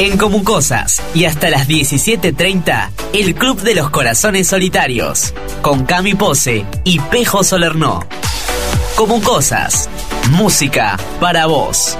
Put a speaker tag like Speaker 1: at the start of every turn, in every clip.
Speaker 1: En Comucosas y hasta las 17.30, el Club de los Corazones Solitarios, con Cami Pose y Pejo Solernó. Comucosas, música para vos.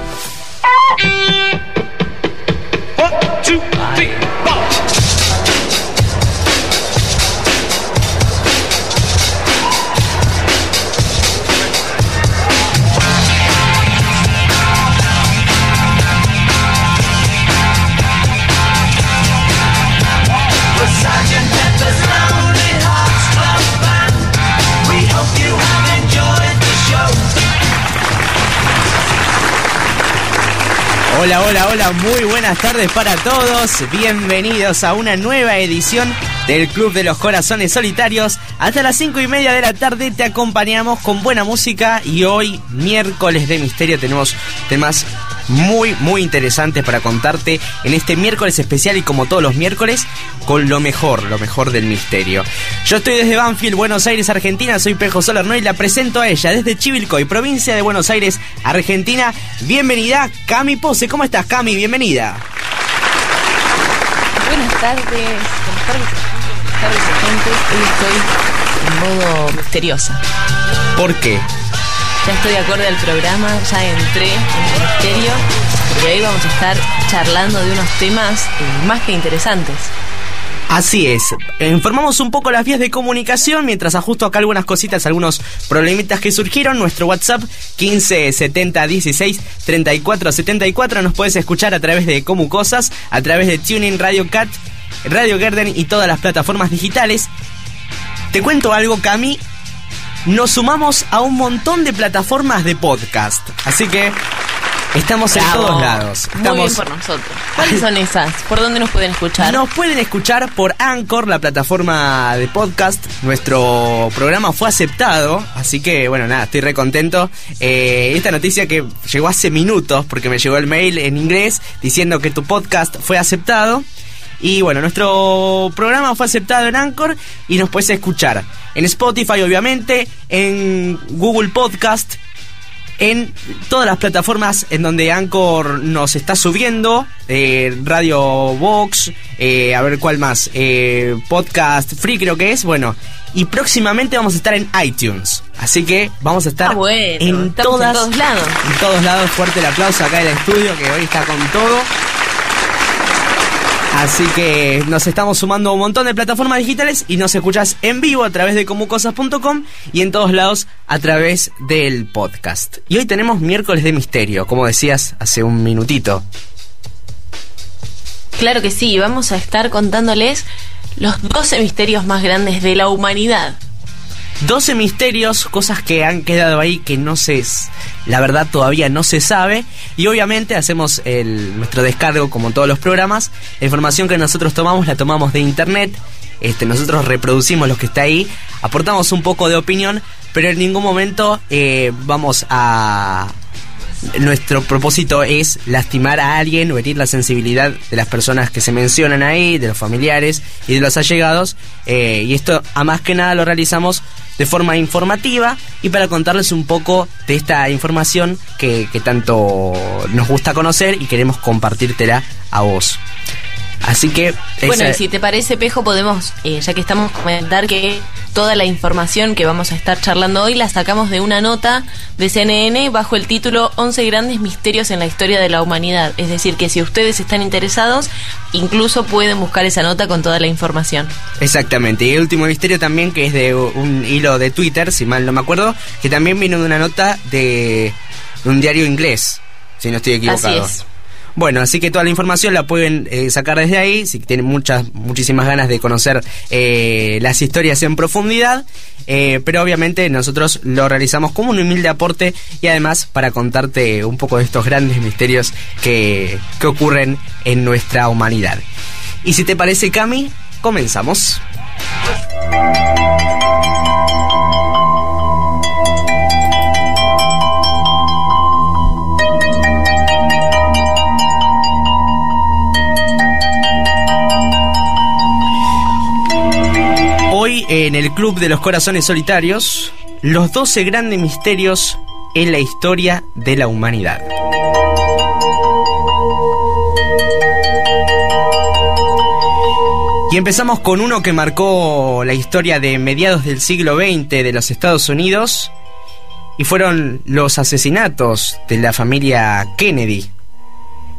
Speaker 1: Hola, hola, hola, muy buenas tardes para todos. Bienvenidos a una nueva edición del Club de los Corazones Solitarios. Hasta las 5 y media de la tarde te acompañamos con buena música y hoy, miércoles de misterio, tenemos temas muy, muy interesantes para contarte en este miércoles especial y como todos los miércoles, con lo mejor, lo mejor del misterio. Yo estoy desde Banfield, Buenos Aires, Argentina, soy Pejo Solerno y la presento a ella desde Chivilcoy, provincia de Buenos Aires, Argentina. Bienvenida, Cami Pose. ¿Cómo estás, Cami? Bienvenida.
Speaker 2: Buenas tardes, buenas tardes, buenas tardes, gente. Hoy estoy en modo misteriosa.
Speaker 1: ¿Por qué?
Speaker 2: Ya estoy acorde al programa, ya entré en el misterio, porque hoy vamos a estar charlando de unos temas eh, más que interesantes.
Speaker 1: Así es, informamos un poco las vías de comunicación mientras ajusto acá algunas cositas, algunos problemitas que surgieron. Nuestro WhatsApp 15 70 16 34 74 nos puedes escuchar a través de Como Cosas, a través de Tuning Radio Cat, Radio Garden y todas las plataformas digitales. Te cuento algo, Cami, nos sumamos a un montón de plataformas de podcast. Así que estamos en
Speaker 2: Bravo.
Speaker 1: todos lados.
Speaker 2: Muy
Speaker 1: Estamos
Speaker 2: bien por nosotros. ¿Cuáles son esas? ¿Por dónde nos pueden escuchar?
Speaker 1: Nos pueden escuchar por Anchor, la plataforma de podcast. Nuestro programa fue aceptado, así que bueno, nada, estoy re contento. Eh, esta noticia que llegó hace minutos, porque me llegó el mail en inglés diciendo que tu podcast fue aceptado. Y bueno, nuestro programa fue aceptado en Anchor y nos puedes escuchar en Spotify, obviamente, en Google Podcast, en todas las plataformas en donde Anchor nos está subiendo, eh, Radio Box, eh, a ver cuál más, eh, Podcast Free creo que es, bueno, y próximamente vamos a estar en iTunes, así que vamos a estar
Speaker 2: Ah, bueno,
Speaker 1: en todas,
Speaker 2: en todos lados.
Speaker 1: en todos lados, fuerte el aplauso acá en el estudio que hoy está con todo. Así que nos estamos sumando a un montón de plataformas digitales y nos escuchas en vivo a través de comucosas.com y en todos lados a través del podcast. Y hoy tenemos miércoles de misterio, como decías hace un minutito.
Speaker 2: Claro que sí, vamos a estar contándoles los 12 misterios más grandes de la humanidad.
Speaker 1: 12 misterios, cosas que han quedado ahí que no se... La verdad todavía no se sabe. Y obviamente hacemos el, nuestro descargo como en todos los programas. La información que nosotros tomamos la tomamos de internet. Este, nosotros reproducimos lo que está ahí. Aportamos un poco de opinión. Pero en ningún momento eh, vamos a... Nuestro propósito es lastimar a alguien o herir la sensibilidad de las personas que se mencionan ahí, de los familiares y de los allegados. Eh, y esto, a más que nada, lo realizamos de forma informativa y para contarles un poco de esta información que, que tanto nos gusta conocer y queremos compartírtela a vos. Así que...
Speaker 2: Bueno,
Speaker 1: esa-
Speaker 2: y si te parece, Pejo, podemos, eh, ya que estamos, comentar que toda la información que vamos a estar charlando hoy la sacamos de una nota de CNN bajo el título 11 grandes misterios en la historia de la humanidad. Es decir, que si ustedes están interesados, incluso pueden buscar esa nota con toda la información.
Speaker 1: Exactamente. Y el último misterio también, que es de un hilo de Twitter, si mal no me acuerdo, que también vino de una nota de, un diario inglés, si no estoy equivocado.
Speaker 2: Así es.
Speaker 1: Bueno, así que toda la información la pueden eh, sacar desde ahí, si tienen muchas, muchísimas ganas de conocer eh, las historias en profundidad, eh, pero obviamente nosotros lo realizamos como un humilde aporte y además para contarte un poco de estos grandes misterios que, que ocurren en nuestra humanidad. Y si te parece, Cami, comenzamos. En el Club de los Corazones Solitarios, los 12 grandes misterios en la historia de la humanidad. Y empezamos con uno que marcó la historia de mediados del siglo XX de los Estados Unidos y fueron los asesinatos de la familia Kennedy.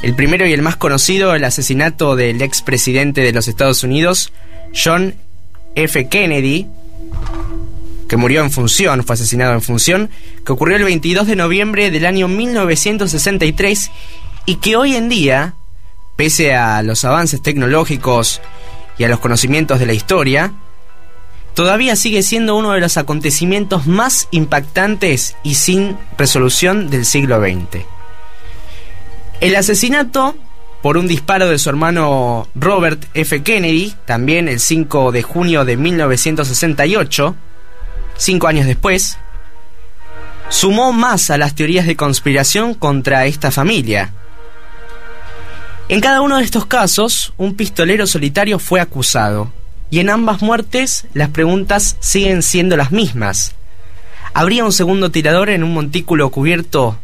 Speaker 1: El primero y el más conocido, el asesinato del expresidente de los Estados Unidos, John F. Kennedy, que murió en función, fue asesinado en función, que ocurrió el 22 de noviembre del año 1963 y que hoy en día, pese a los avances tecnológicos y a los conocimientos de la historia, todavía sigue siendo uno de los acontecimientos más impactantes y sin resolución del siglo XX. El asesinato por un disparo de su hermano Robert F. Kennedy, también el 5 de junio de 1968, cinco años después, sumó más a las teorías de conspiración contra esta familia, en cada uno de estos casos, un pistolero solitario fue acusado, y en ambas muertes las preguntas siguen siendo las mismas. ¿Habría un segundo tirador en un montículo cubierto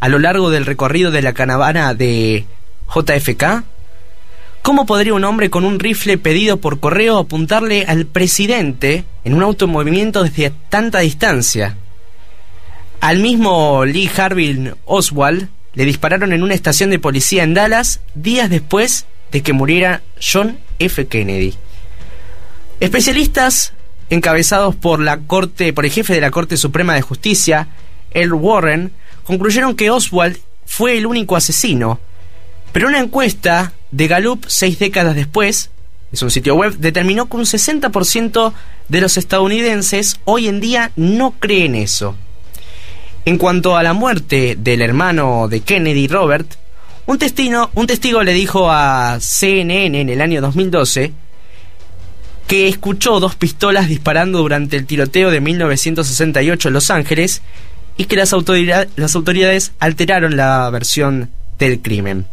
Speaker 1: a lo largo del recorrido de la caravana de JFK? ¿Cómo podría un hombre con un rifle pedido por correo apuntarle al presidente en un automovimiento desde tanta distancia? Al mismo Lee Harvey Oswald le dispararon en una estación de policía en Dallas días después de que muriera John F. Kennedy. Especialistas encabezados por la corte, por el jefe de la Corte Suprema de Justicia, Earl Warren, concluyeron que Oswald fue el único asesino. Pero una encuesta de Gallup seis décadas después, es un sitio web, determinó que un 60% de los estadounidenses hoy en día no creen eso. En cuanto a la muerte del hermano de Kennedy, Robert, un, un testigo le dijo a CNN en el año 2012 que escuchó dos pistolas disparando durante el tiroteo de 1968 en Los Ángeles y que las, las autoridades alteraron la versión del crimen.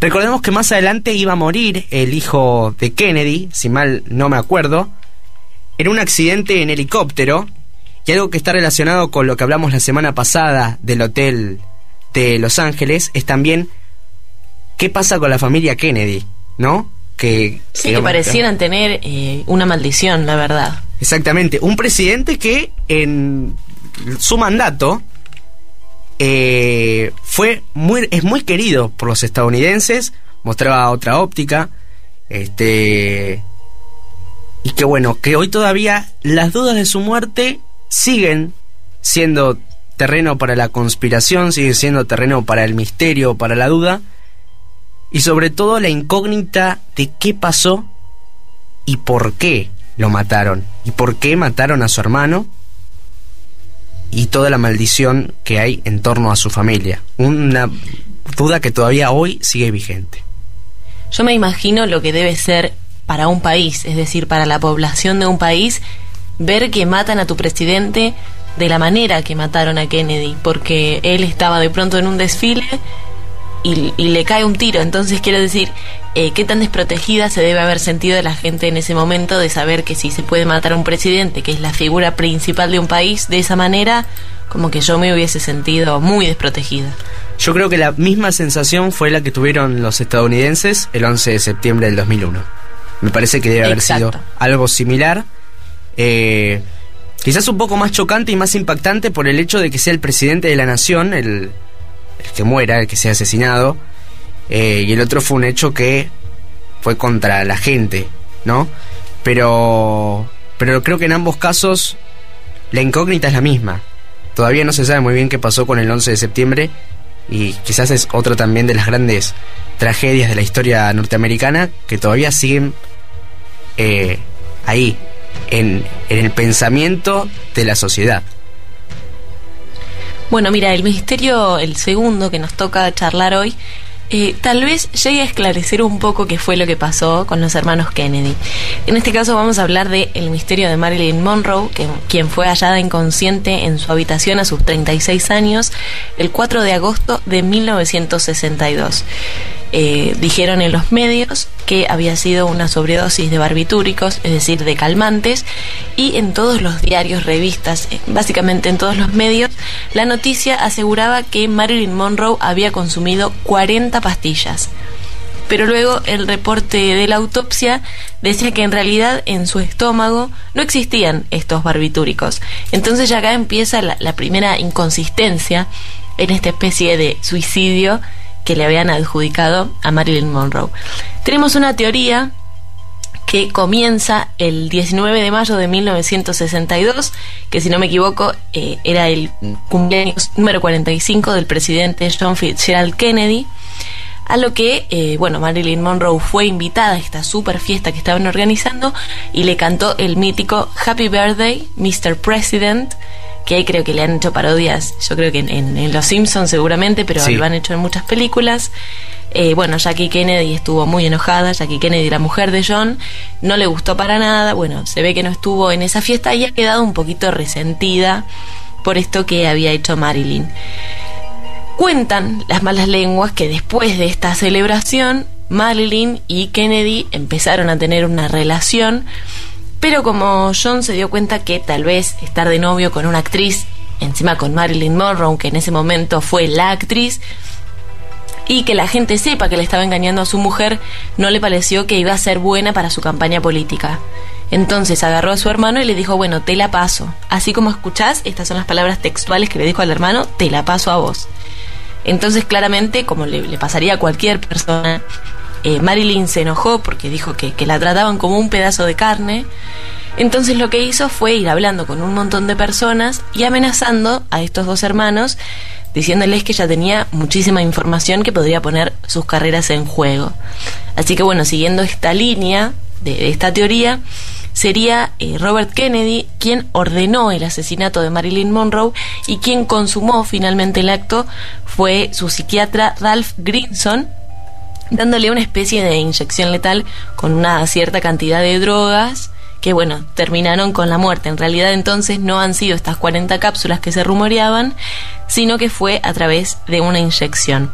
Speaker 1: Recordemos que más adelante iba a morir el hijo de Kennedy, si mal no me acuerdo, en un accidente en helicóptero y algo que está relacionado con lo que hablamos la semana pasada del hotel de Los Ángeles es también qué pasa con la familia Kennedy, ¿no?
Speaker 2: Que, sí, que parecieran tener eh, una maldición, la verdad.
Speaker 1: Exactamente, un presidente que en su mandato eh, fue es muy querido por los estadounidenses, mostraba otra óptica, este y que bueno, que hoy todavía las dudas de su muerte siguen siendo terreno para la conspiración, siguen siendo terreno para el misterio, para la duda, y sobre todo la incógnita de qué pasó y por qué lo mataron, y por qué mataron a su hermano, y toda la maldición que hay en torno a su familia. Una duda que todavía hoy sigue vigente.
Speaker 2: Yo me imagino lo que debe ser para un país, es decir, para la población de un país, ver que matan a tu presidente de la manera que mataron a Kennedy, porque él estaba de pronto en un desfile y, le cae un tiro. Entonces quiero decir, eh, qué tan desprotegida se debe haber sentido la gente en ese momento de saber que si se puede matar a un presidente, que es la figura principal de un país, de esa manera, como que yo me hubiese sentido muy desprotegida.
Speaker 1: Yo creo que la misma sensación fue la que tuvieron los estadounidenses el 11 de septiembre del 2001. Me parece que debe haber sido algo similar eh, quizás un poco más chocante y más impactante por el hecho de que sea el presidente de la nación, el, que muera, el que sea asesinado, eh, y el otro fue un hecho que fue contra la gente, ¿no? Pero, pero creo que en ambos casos la incógnita es la misma. Todavía no se sabe muy bien qué pasó con el 11 de septiembre y quizás es otra también de las grandes tragedias de la historia norteamericana que todavía siguen eh, ahí, en, el pensamiento de la sociedad.
Speaker 2: Bueno, mira, el misterio, el segundo que nos toca charlar hoy, eh, tal vez llegue a esclarecer un poco qué fue lo que pasó con los hermanos Kennedy. En este caso vamos a hablar de el misterio de Marilyn Monroe, quien fue hallada inconsciente en su habitación a sus 36 años el 4 de agosto de 1962. Eh, dijeron en los medios que había sido una sobredosis de barbitúricos, es decir, de calmantes, y en todos los diarios, revistas, eh, básicamente en todos los medios, la noticia aseguraba que Marilyn Monroe había consumido 40 pastillas. pero luego el reporte de la autopsia decía que en realidad en su estómago no existían estos barbitúricos. Entonces ya acá empieza la, la primera inconsistencia en esta especie de suicidio que le habían adjudicado a Marilyn Monroe. Tenemos una teoría que comienza el 19 de mayo de 1962, que si no me equivoco eh, era el cumpleaños número 45 del presidente John Fitzgerald Kennedy, a lo que, eh, bueno, Marilyn Monroe fue invitada a esta super fiesta que estaban organizando y le cantó el mítico Happy Birthday, Mr. President, que creo que le han hecho parodias, yo creo que en, Los Simpsons seguramente, pero lo han hecho en muchas películas. Eh, bueno, Jackie Kennedy estuvo muy enojada, Jackie Kennedy, la mujer de John, no le gustó para nada, bueno, se ve que no estuvo en esa fiesta y ha quedado un poquito resentida por esto que había hecho Marilyn. Cuentan las malas lenguas que después de esta celebración, Marilyn y Kennedy empezaron a tener una relación, pero como John se dio cuenta que tal vez estar de novio con una actriz, encima con Marilyn Monroe, que en ese momento fue la actriz, y que la gente sepa que le estaba engañando a su mujer, no le pareció que iba a ser buena para su campaña política. Entonces agarró a su hermano y le dijo, bueno, te la paso. Así como escuchás, estas son las palabras textuales que le dijo al hermano, te la paso a vos. Entonces claramente, como le, pasaría a cualquier persona, eh, Marilyn se enojó porque dijo que, la trataban como un pedazo de carne. Entonces lo que hizo fue ir hablando con un montón de personas y amenazando a estos dos hermanos diciéndoles que ya tenía muchísima información que podría poner sus carreras en juego. Así que bueno, siguiendo esta línea de, esta teoría, sería eh, Robert Kennedy quien ordenó el asesinato de Marilyn Monroe y quien consumó finalmente el acto fue su psiquiatra Ralph Grinson, dándole una especie de inyección letal con una cierta cantidad de drogas que bueno, terminaron con la muerte. En realidad entonces no han sido estas 40 cápsulas que se rumoreaban, sino que fue a través de una inyección.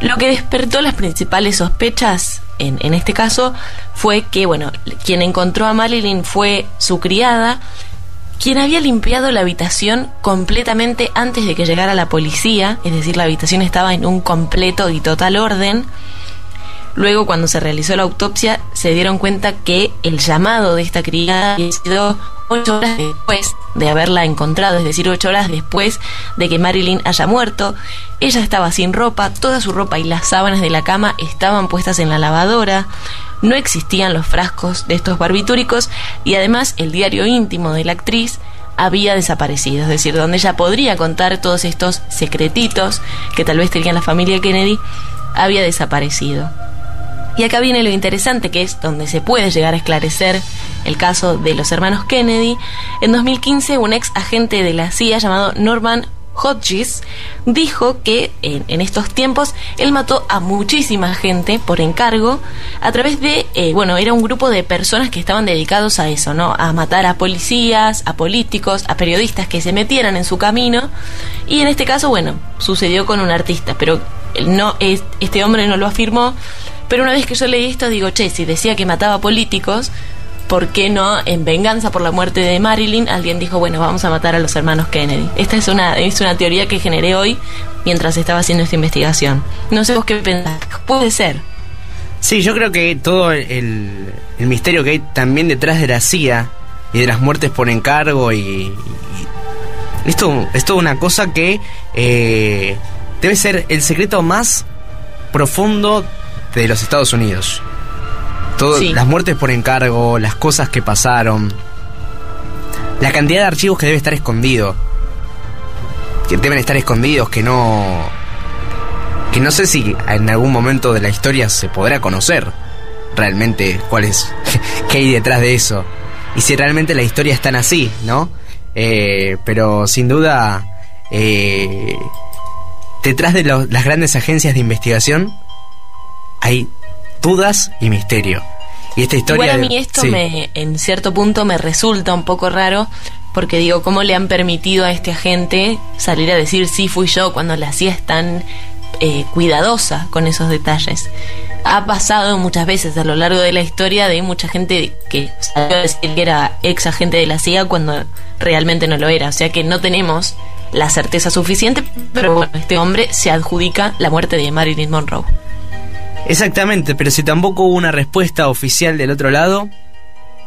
Speaker 2: Lo que despertó las principales sospechas en, en este caso fue que, bueno, quien encontró a Marilyn fue su criada, quien había limpiado la habitación completamente antes de que llegara la policía, es decir, la habitación estaba en un completo y total orden, Luego, cuando se realizó la autopsia, se dieron cuenta que el llamado de esta criada había sido ocho horas después de haberla encontrado, es decir, ocho horas después de que Marilyn haya muerto. Ella estaba sin ropa, toda su ropa y las sábanas de la cama estaban puestas en la lavadora. No existían los frascos de estos barbitúricos y además el diario íntimo de la actriz había desaparecido, es decir, donde ella podría contar todos estos secretitos que tal vez tenía la familia Kennedy, había desaparecido. Y acá viene lo interesante, que es donde se puede llegar a esclarecer el caso de los hermanos Kennedy. En 2015, un ex agente de la CIA llamado Norman Hodges dijo que en, estos tiempos él mató a muchísima gente por encargo a través de, eh, bueno, era un grupo de personas que estaban dedicados a eso, ¿no? A matar a policías, a políticos, a periodistas que se metieran en su camino. Y en este caso, bueno, sucedió con un artista, pero no, este hombre no lo afirmó. Pero una vez que yo leí esto, digo, che, si decía que mataba políticos, ¿por qué no en venganza por la muerte de Marilyn alguien dijo, bueno, vamos a matar a los hermanos Kennedy? Esta es una, es una teoría que generé hoy mientras estaba haciendo esta investigación. No sé vos qué pensás. Puede ser.
Speaker 1: Sí, yo creo que todo el, misterio que hay también detrás de la CIA y de las muertes por encargo y... esto es toda una cosa que eh, debe ser el secreto más profundo de los Estados Unidos. Todo, Las muertes por encargo, las cosas que pasaron, la cantidad de archivos que debe estar escondido, que deben estar escondidos, que no, que no sé si en algún momento de la historia se podrá conocer realmente cuál es, qué hay detrás de eso y si realmente la historia es tan así, ¿no? Eh, pero sin duda, eh, detrás de las grandes agencias de investigación hay dudas y misterio. Y esta historia.
Speaker 2: Igual a mí esto me, en cierto punto me resulta un poco raro porque digo, ¿cómo le han permitido a este agente salir a decir sí fui yo cuando la CIA es tan eh, cuidadosa con esos detalles? Ha pasado muchas veces a lo largo de la historia de mucha gente que salió a decir que era ex agente de la CIA cuando realmente no lo era. O sea que no tenemos la certeza suficiente, pero bueno, este hombre se adjudica la muerte de Marilyn Monroe.
Speaker 1: Exactamente, pero si tampoco hubo una respuesta oficial del otro lado,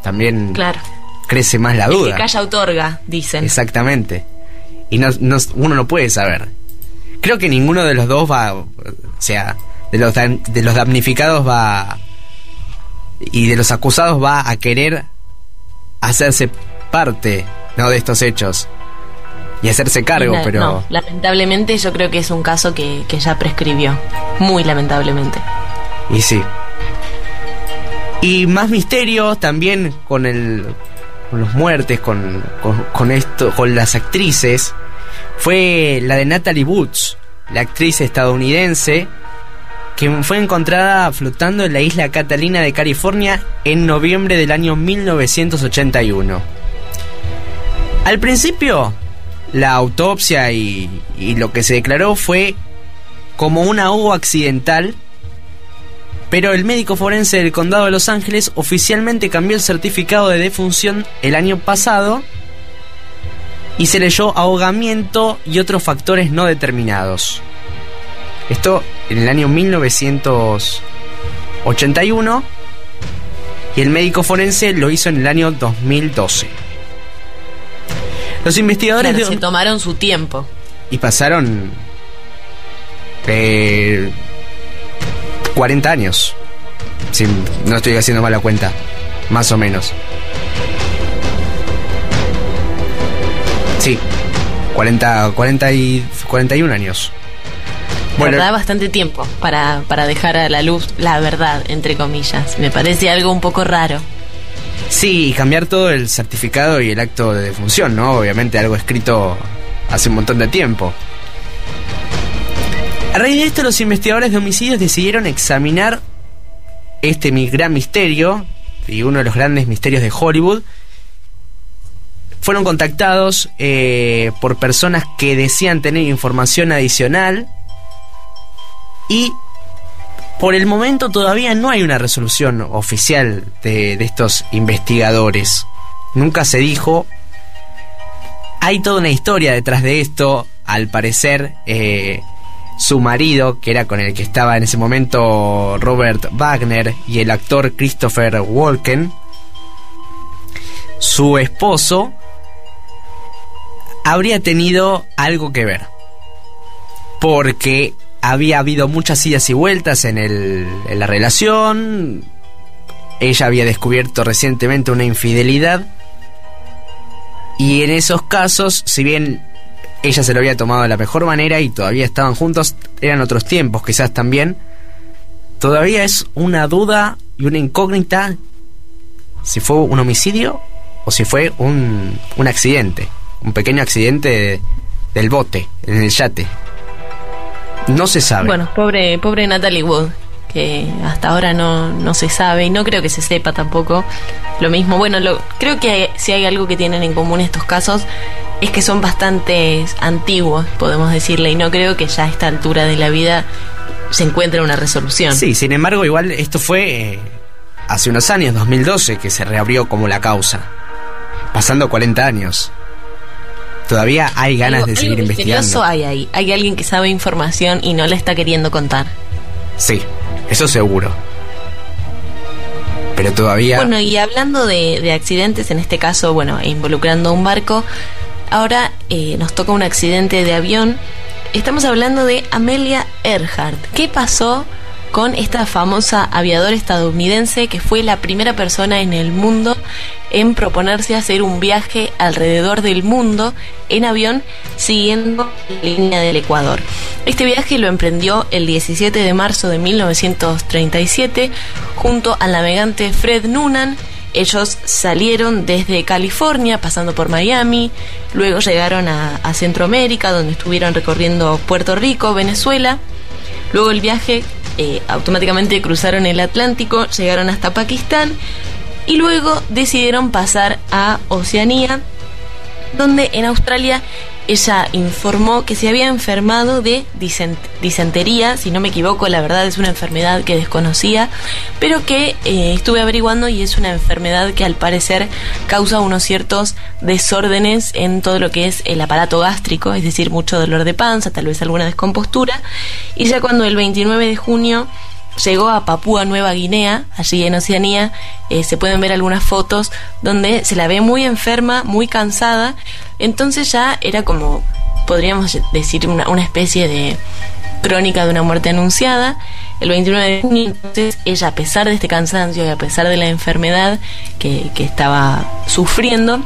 Speaker 1: también
Speaker 2: Claro.
Speaker 1: crece más la
Speaker 2: El
Speaker 1: duda.
Speaker 2: que calla otorga, dicen.
Speaker 1: Exactamente. Y no, no- uno no puede saber. Creo que ninguno de los dos va, o sea, de los, dan- de los damnificados va y de los acusados va a querer hacerse parte ¿no? de estos hechos y hacerse cargo, pero
Speaker 2: no, lamentablemente yo creo que es un caso que, que ya prescribió. Muy lamentablemente.
Speaker 1: y sí. Y más misterio también con el con los muertes, con, con, con esto, con las actrices, fue la de Natalie Woods, la actriz estadounidense que fue encontrada flotando en la isla Catalina de California en noviembre del año 1981. Al principio, la autopsia y, lo que se declaró fue como un ahogo accidental, pero el médico forense del condado de Los Ángeles oficialmente cambió el certificado de defunción el año pasado y se leyó ahogamiento y otros factores no determinados. Esto en el año 1981 y el médico forense lo hizo en el año 2012. Los investigadores
Speaker 2: Claro,
Speaker 1: de-
Speaker 2: se tomaron su tiempo.
Speaker 1: y pasaron eh, 40 años. Si no estoy haciendo mala cuenta, más o menos. Sí, 40, 40 y 41 años. Bueno,
Speaker 2: verdad, bastante tiempo para, para dejar a la luz la verdad, entre comillas. Me parece algo un poco raro.
Speaker 1: Sí, y cambiar todo el certificado y el acto de defunción, ¿no? Obviamente algo escrito hace un montón de tiempo. A raíz de esto, los investigadores de homicidios decidieron examinar este gran misterio y uno de los grandes misterios de Hollywood. Fueron contactados eh, por personas que decían tener información adicional y por el momento todavía no hay una resolución oficial de, de estos investigadores. Nunca se dijo. Hay toda una historia detrás de esto. Al parecer, eh, su marido, que era con el que estaba en ese momento Robert Wagner, y el actor Christopher Walken, su esposo, habría tenido algo que ver. Porque había habido muchas idas y vueltas en, el, en la relación. Ella había descubierto recientemente una infidelidad. Y en esos casos, si bien ella se lo había tomado de la mejor manera y todavía estaban juntos, eran otros tiempos quizás también. Todavía es una duda y una incógnita si fue un homicidio o si fue un, un accidente. Un pequeño accidente de- del bote, en el yate. No se sabe.
Speaker 2: Bueno, pobre, pobre Natalie Wood, que hasta ahora no, no se sabe y no creo que se sepa tampoco lo mismo. Bueno, lo, creo que si hay algo que tienen en común estos casos es que son bastante antiguos, podemos decirle, y no creo que ya a esta altura de la vida se encuentre una resolución.
Speaker 1: Sí, sin embargo, igual esto fue eh, hace unos años, 2012, que se reabrió como la causa. Pasando 40 años. Todavía hay ganas
Speaker 2: Algo-
Speaker 1: de seguir
Speaker 2: algo misterioso
Speaker 1: investigando.
Speaker 2: hay ahí. Hay alguien que sabe información y no la está queriendo contar.
Speaker 1: Sí, eso seguro. Pero todavía...
Speaker 2: Bueno, y hablando de, de accidentes, en este caso, bueno, involucrando un barco, ahora eh, nos toca un accidente de avión. Estamos hablando de Amelia Earhart. ¿Qué pasó con esta famosa aviadora estadounidense que fue la primera persona en el mundo en proponerse hacer un viaje alrededor del mundo en avión siguiendo la línea del Ecuador? Este viaje lo emprendió el 17 de marzo de 1937 junto al navegante Fred Noonan. Ellos salieron desde California, pasando por Miami, luego llegaron a, a Centroamérica, donde estuvieron recorriendo Puerto Rico, Venezuela. Luego el viaje, eh, automáticamente cruzaron el Atlántico, llegaron hasta Pakistán y luego decidieron pasar a Oceanía, donde en Australia ella informó que se había enfermado de disentería, si no me equivoco, la verdad es una enfermedad que desconocía, pero que eh, estuve averiguando y es una enfermedad que al parecer causa unos ciertos desórdenes en todo lo que es el aparato gástrico, es decir, mucho dolor de panza, tal vez alguna descompostura, y ya cuando el 29 de junio llegó a Papúa Nueva Guinea, allí en Oceanía, eh, se pueden ver algunas fotos donde se la ve muy enferma, muy cansada, entonces ya era como, podríamos decir, una, especie de crónica de una muerte anunciada. El 29 de junio, entonces, ella, a pesar de este cansancio y a pesar de la enfermedad que, que estaba sufriendo,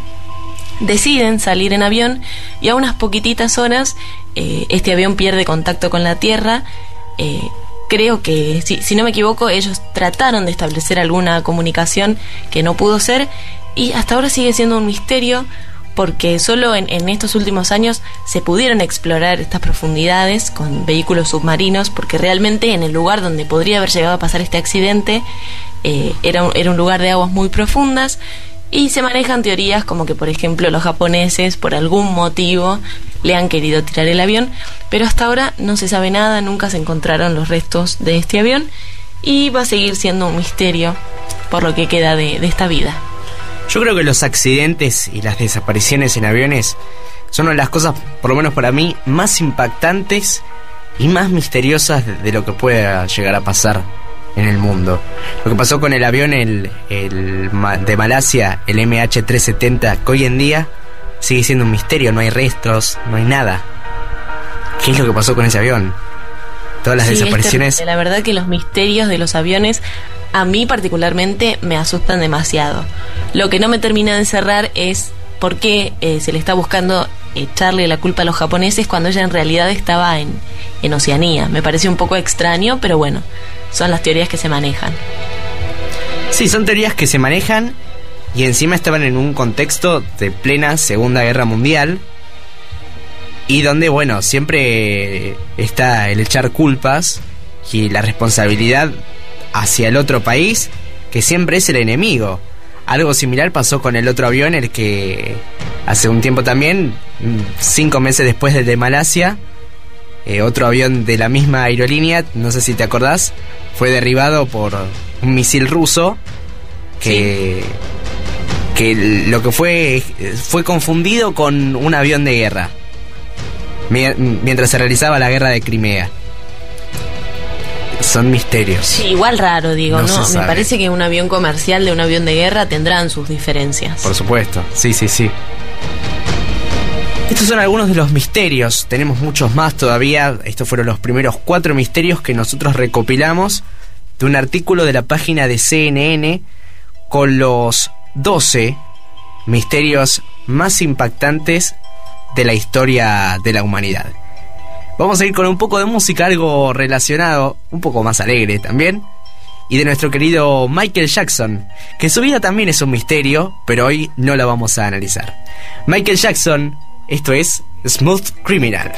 Speaker 2: deciden salir en avión y a unas poquititas horas eh, este avión pierde contacto con la Tierra. Eh, creo que, si, si no me equivoco, ellos trataron de establecer alguna comunicación que no pudo ser y hasta ahora sigue siendo un misterio porque solo en, en, estos últimos años se pudieron explorar estas profundidades con vehículos submarinos, porque realmente en el lugar donde podría haber llegado a pasar este accidente eh, era, un, era un lugar de aguas muy profundas y se manejan teorías como que, por ejemplo, los japoneses por algún motivo le han querido tirar el avión, pero hasta ahora no se sabe nada, nunca se encontraron los restos de este avión y va a seguir siendo un misterio por lo que queda de, esta vida.
Speaker 1: Yo creo que los accidentes y las desapariciones en aviones son una de las cosas, por lo menos para mí, más impactantes y más misteriosas de, de lo que pueda llegar a pasar en el mundo. Lo que pasó con el avión el, el de Malasia, el MH370, que hoy en día sigue siendo un misterio, no hay restos, no hay nada. ¿Qué es lo que pasó con ese avión? Todas las
Speaker 2: Sí, es
Speaker 1: desapariciones.
Speaker 2: La verdad que los misterios de los aviones a mí particularmente me asustan demasiado. Lo que no me termina de cerrar es por qué eh, se le está buscando echarle la culpa a los japoneses cuando ella en realidad estaba en, en Oceanía. Me pareció un poco extraño, pero bueno, son las teorías que se manejan.
Speaker 1: Sí, son teorías que se manejan y encima estaban en un contexto de plena Segunda Guerra Mundial y donde, bueno, siempre está el echar culpas y la responsabilidad hacia el otro país, que siempre es el enemigo. Algo similar pasó con el otro avión, el que hace un tiempo también, mm, cinco meses después del de Malasia, eh, otro avión de la misma aerolínea, no sé si te acordás, fue derribado por un misil ruso que, que lo que fue fue confundido con un avión de guerra mi- mientras se realizaba la guerra de Crimea. Son misterios.
Speaker 2: Sí, igual raro, digo,
Speaker 1: No
Speaker 2: Me parece que un avión comercial de un avión de guerra tendrán sus diferencias.
Speaker 1: Por supuesto, sí, sí, sí. Estos son algunos de los misterios, tenemos muchos más todavía. Estos fueron los primeros cuatro misterios que nosotros recopilamos de un artículo de la página de CNN con los 12 misterios más impactantes de la historia de la humanidad. Vamos a ir con un poco de música, algo relacionado, un poco más alegre también, y de nuestro querido Michael Jackson, que su vida también es un misterio, pero hoy no la vamos a analizar. Michael Jackson, esto es Smooth Criminal.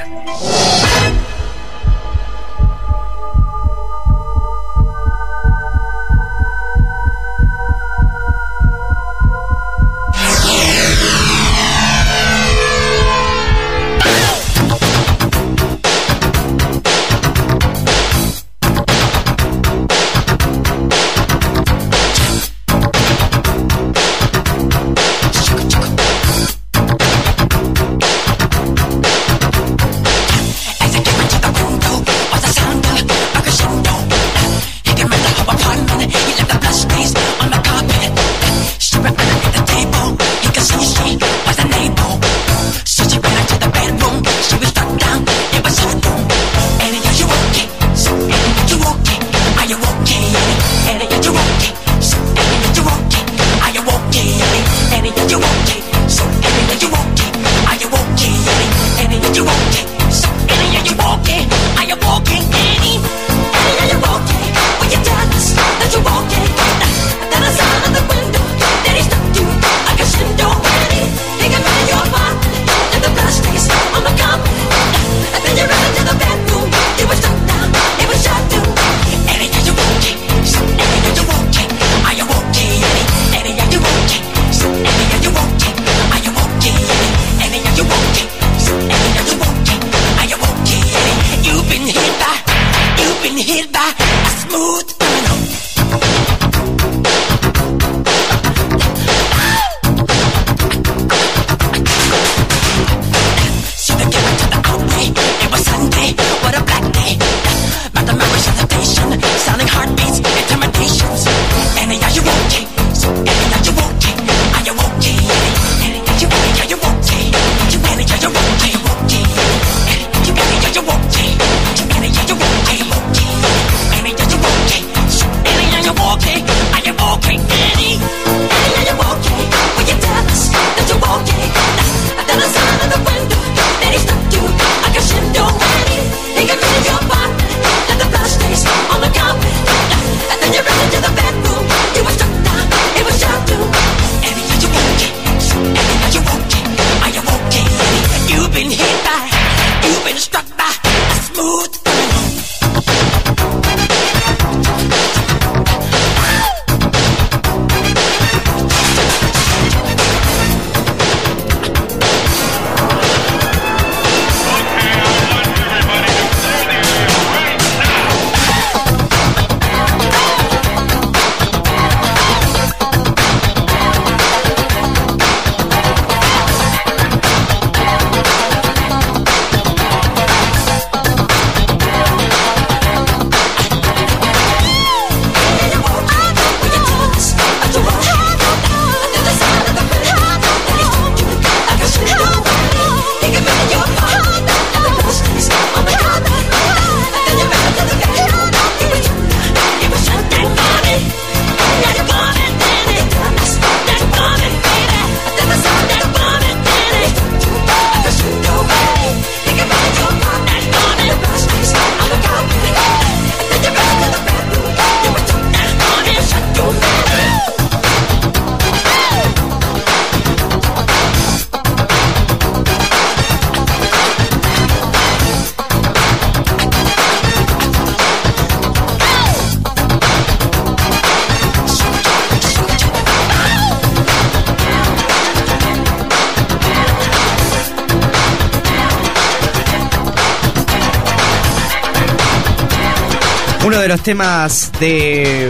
Speaker 1: Temas de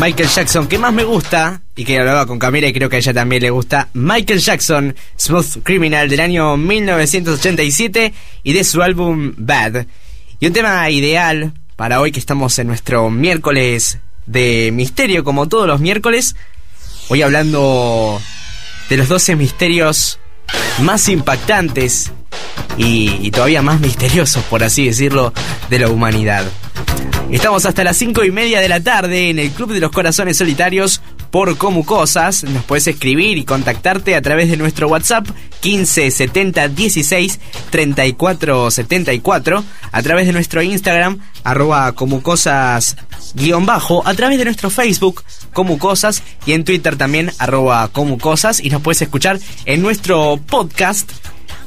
Speaker 1: Michael Jackson que más me gusta y que hablaba con Camila y creo que a ella también le gusta, Michael Jackson, Smooth Criminal del año 1987 y de su álbum Bad. Y un tema ideal para hoy que estamos en nuestro miércoles de misterio como todos los miércoles, hoy hablando de los 12 misterios más impactantes y, todavía más misteriosos, por así decirlo, de la humanidad. Estamos hasta las 5 y media de la tarde en el Club de los Corazones Solitarios por Como Cosas. Nos puedes escribir y contactarte a través de nuestro WhatsApp 15 70 16 34 74, a través de nuestro Instagram arroba como cosas guion bajo, a través de nuestro Facebook como cosas y en Twitter también arroba como cosas y nos puedes escuchar en nuestro podcast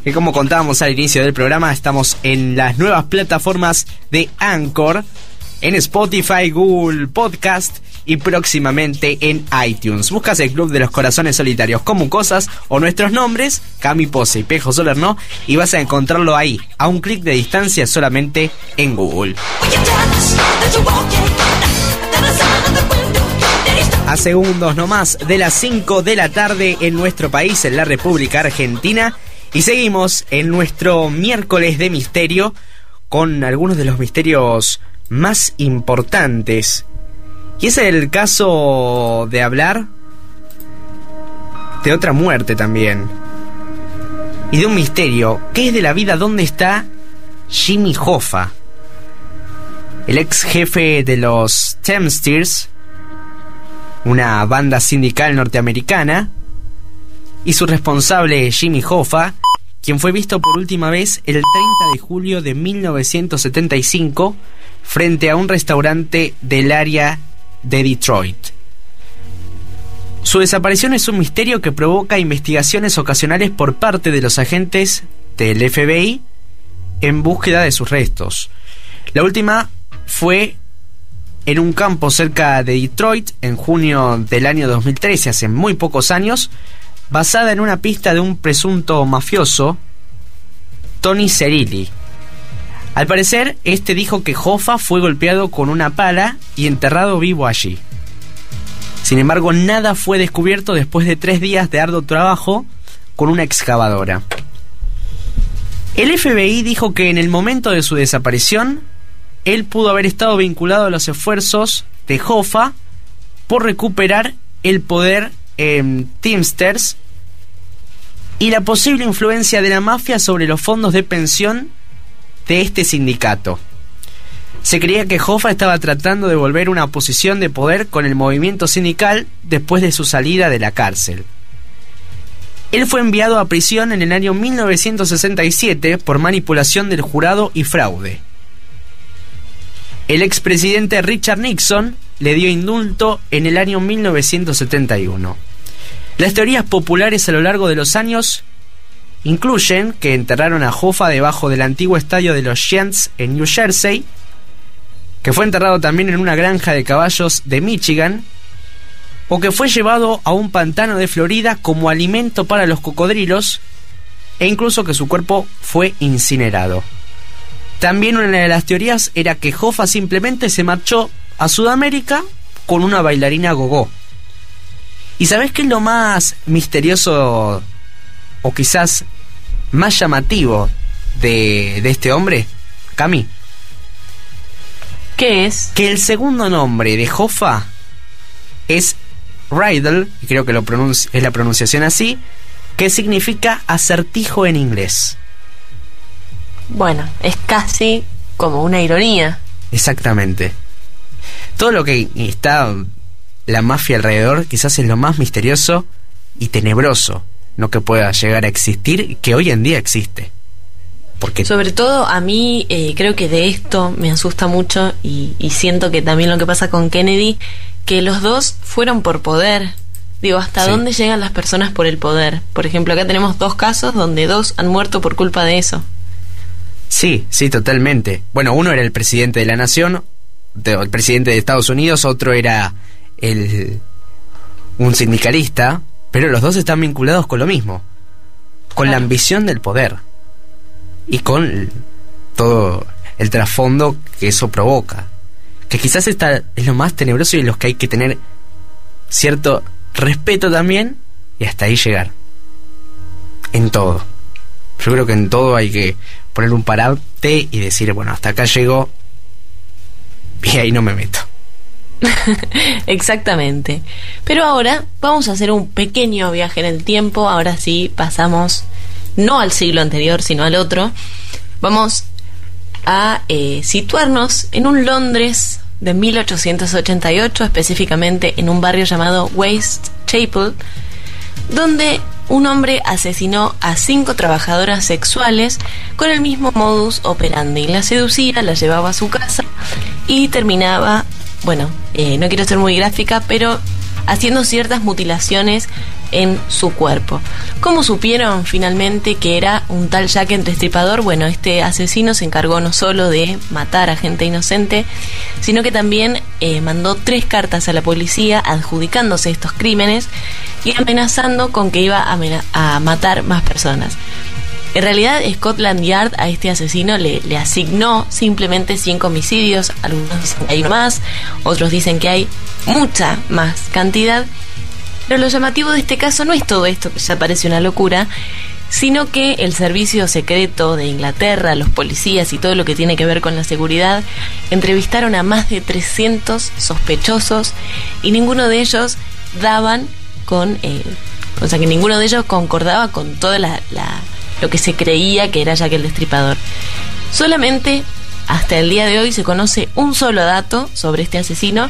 Speaker 1: que como contábamos al inicio del programa estamos en las nuevas plataformas de Anchor en Spotify, Google Podcast y próximamente en iTunes. Buscas el Club de los Corazones Solitarios como cosas o nuestros nombres, Cami Pose y Pejo Soler no, y vas a encontrarlo ahí, a un clic de distancia solamente en Google. A segundos nomás de las 5 de la tarde en nuestro país, en la República Argentina, y seguimos en nuestro miércoles de misterio con algunos de los misterios más importantes. Y es el caso de hablar de otra muerte también. Y de un misterio. ¿Qué es de la vida? ¿Dónde está Jimmy Hoffa? El ex jefe de los Teamsters, una banda sindical norteamericana, y su responsable Jimmy Hoffa, quien fue visto por última vez el 30 de julio de 1975 frente a un restaurante del área de Detroit. Su desaparición es un misterio que provoca investigaciones ocasionales por parte de los agentes del FBI en búsqueda de sus restos. La última fue en un campo cerca de Detroit en junio del año 2013, hace muy pocos años, basada en una pista de un presunto mafioso, Tony Cerilli, al parecer, este dijo que Hoffa fue golpeado con una pala y enterrado vivo allí. Sin embargo, nada fue descubierto después de tres días de arduo trabajo con una excavadora. El FBI dijo que en el momento de su desaparición, él pudo haber estado vinculado a los esfuerzos de Hoffa por recuperar el poder en Teamsters y la posible influencia de la mafia sobre los fondos de pensión de este sindicato. Se creía que Hoffa estaba tratando de volver una posición de poder con el movimiento sindical después de su salida de la cárcel. Él fue enviado a prisión en el año 1967 por manipulación del jurado y fraude. El expresidente Richard Nixon le dio indulto en el año 1971. Las teorías populares a lo largo de los años Incluyen que enterraron a Hoffa debajo del antiguo estadio de los Giants en New Jersey, que fue enterrado también en una granja de caballos de Michigan, o que fue llevado a un pantano de Florida como alimento para los cocodrilos, e incluso que su cuerpo fue incinerado. También una de las teorías era que Hoffa simplemente se marchó a Sudamérica con una bailarina gogó. ¿Y sabes qué es lo más misterioso o quizás más llamativo de, de este hombre, Cami?
Speaker 2: ¿Qué es?
Speaker 1: Que el segundo nombre de Hoffa es Riddle, y creo que lo es la pronunciación así, que significa acertijo en inglés.
Speaker 2: Bueno, es casi como una ironía.
Speaker 1: Exactamente. Todo lo que está la mafia alrededor quizás es lo más misterioso y tenebroso no que pueda llegar a existir, que hoy en día existe.
Speaker 2: Porque... Sobre todo a mí eh, creo que de esto me asusta mucho y, siento que también lo que pasa con Kennedy, que los dos fueron por poder. Digo, ¿hasta dónde llegan las personas por el poder? Por ejemplo, acá tenemos dos casos donde dos han muerto por culpa de eso.
Speaker 1: Sí, sí, totalmente. Bueno, uno era el presidente de la nación, el presidente de Estados Unidos, otro era el un sindicalista, pero los dos están vinculados con lo mismo, con la ambición del poder y con todo el trasfondo que eso provoca, que quizás esta es lo más tenebroso y en los que hay que tener cierto respeto también y hasta ahí llegar. En todo. Yo creo que en todo hay que poner un parate y decir, bueno, hasta acá llego y ahí no me meto.
Speaker 2: Exactamente. Pero ahora vamos a hacer un pequeño viaje en el tiempo. Ahora sí pasamos no al siglo anterior, sino al otro. Vamos a eh, situarnos en un Londres de 1888, específicamente en un barrio llamado Chapel donde un hombre asesinó a cinco trabajadoras sexuales con el mismo modus operandi. La seducía, la llevaba a su casa y terminaba, bueno, eh, no quiero ser muy gráfica, pero haciendo ciertas mutilaciones en su cuerpo. ¿Cómo supieron finalmente que era un tal Jack el Destripador? Bueno, este asesino se encargó no solo de matar a gente inocente, sino que también eh, mandó tres cartas a la policía adjudicándose estos crímenes y amenazando con que iba a, matar más personas. En realidad, Scotland Yard a este asesino le, le, asignó simplemente cinco homicidios. Algunos dicen que hay más, otros dicen que hay mucha más cantidad. Pero lo llamativo de este caso no es todo esto, que ya parece una locura, sino que el servicio secreto de Inglaterra, los policías y todo lo que tiene que ver con la seguridad, entrevistaron a más de 300 sospechosos y ninguno de ellos daban con... Eh, o sea, que ninguno de ellos concordaba con todo la, lo que se creía que era Jack el Destripador. Solamente hasta el día de hoy se conoce un solo dato sobre este asesino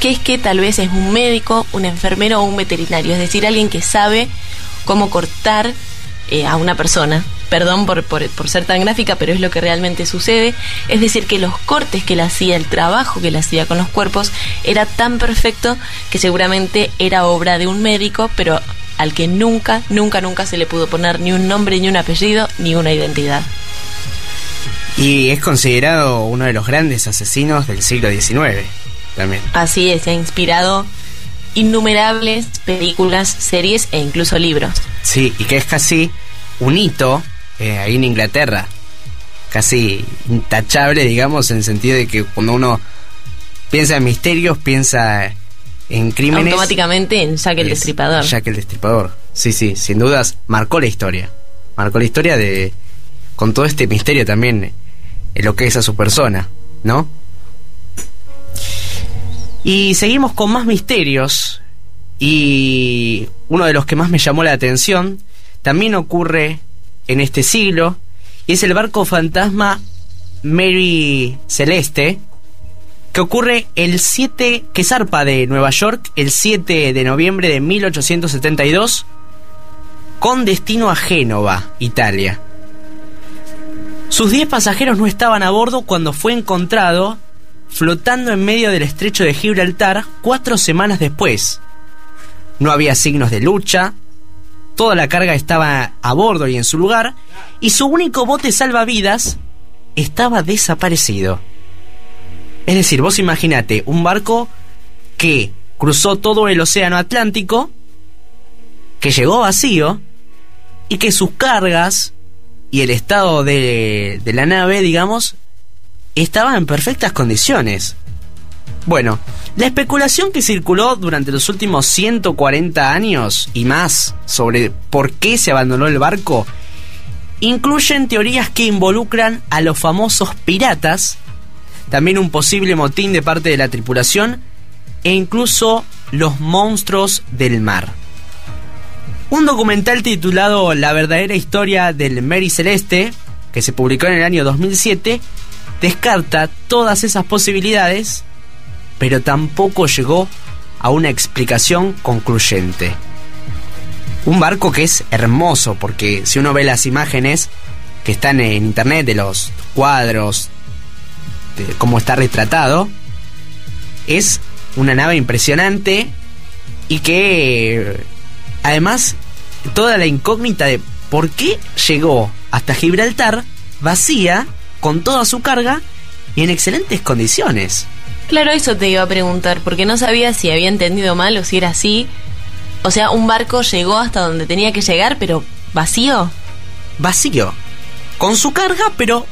Speaker 2: que es que tal vez es un médico, un enfermero o un veterinario, es decir, alguien que sabe cómo cortar eh, a una persona. Perdón por, por, ser tan gráfica, pero es lo que realmente sucede. Es decir, que los cortes que él hacía, el trabajo que él hacía con los cuerpos, era tan perfecto que seguramente era obra de un médico, pero al que nunca, nunca, nunca se le pudo poner ni un nombre, ni un apellido, ni una identidad.
Speaker 1: Y es considerado uno de los grandes asesinos del siglo XIX.
Speaker 2: Así es, ha inspirado innumerables películas, series e incluso libros.
Speaker 1: Sí, y que es casi un hito eh, ahí en Inglaterra. Casi intachable, digamos, en el sentido de que cuando uno piensa en misterios, piensa en crímenes.
Speaker 2: Automáticamente en Jack el Destripador.
Speaker 1: Jack el Destripador. Sí, sí, sin dudas marcó la historia. Marcó la historia de. con todo este misterio también en lo que es a su persona, ¿no? Y seguimos con más misterios. Y uno de los que más me llamó la atención también ocurre en este siglo. Y es el barco fantasma Mary Celeste. Que ocurre el 7. que zarpa de Nueva York el 7 de noviembre de 1872. Con destino a Génova, Italia. Sus 10 pasajeros no estaban a bordo cuando fue encontrado flotando en medio del estrecho de Gibraltar cuatro semanas después. No había signos de lucha, toda la carga estaba a bordo y en su lugar, y su único bote salvavidas estaba desaparecido. Es decir, vos imaginate un barco que cruzó todo el océano Atlántico, que llegó vacío, y que sus cargas y el estado de, de la nave, digamos, estaba en perfectas condiciones. Bueno, la especulación que circuló durante los últimos 140 años y más sobre por qué se abandonó el barco incluyen teorías que involucran a los famosos piratas, también un posible motín de parte de la tripulación e incluso los monstruos del mar. Un documental titulado La verdadera historia del Mary Celeste, que se publicó en el año 2007, descarta todas esas posibilidades, pero tampoco llegó a una explicación concluyente. Un barco que es hermoso, porque si uno ve las imágenes que están en internet de los cuadros, de cómo está retratado, es una nave impresionante y que además toda la incógnita de por qué llegó hasta Gibraltar vacía con toda su carga y en excelentes condiciones.
Speaker 2: Claro, eso te iba a preguntar, porque no sabía si había entendido mal o si era así. O sea, un barco llegó hasta donde tenía que llegar, pero vacío.
Speaker 1: Vacío. Con su carga, pero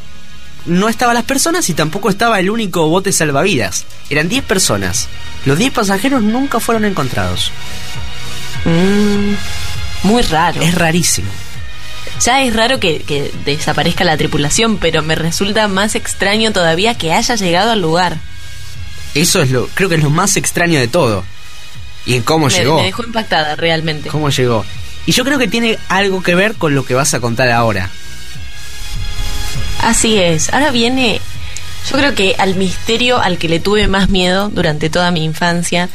Speaker 1: no estaban las personas y tampoco estaba el único bote salvavidas. Eran 10 personas. Los 10 pasajeros nunca fueron encontrados.
Speaker 2: Mm, muy raro.
Speaker 1: Es rarísimo.
Speaker 2: Ya es raro que, que desaparezca la tripulación, pero me resulta más extraño todavía que haya llegado al lugar.
Speaker 1: Eso es lo, creo que es lo más extraño de todo. Y en cómo
Speaker 2: Me,
Speaker 1: llegó.
Speaker 2: me dejó impactada realmente.
Speaker 1: ¿Cómo llegó? Y yo creo que tiene algo que ver con lo que vas a contar ahora.
Speaker 2: Así es. Ahora viene, yo creo que al misterio al que le tuve más miedo durante toda mi infancia,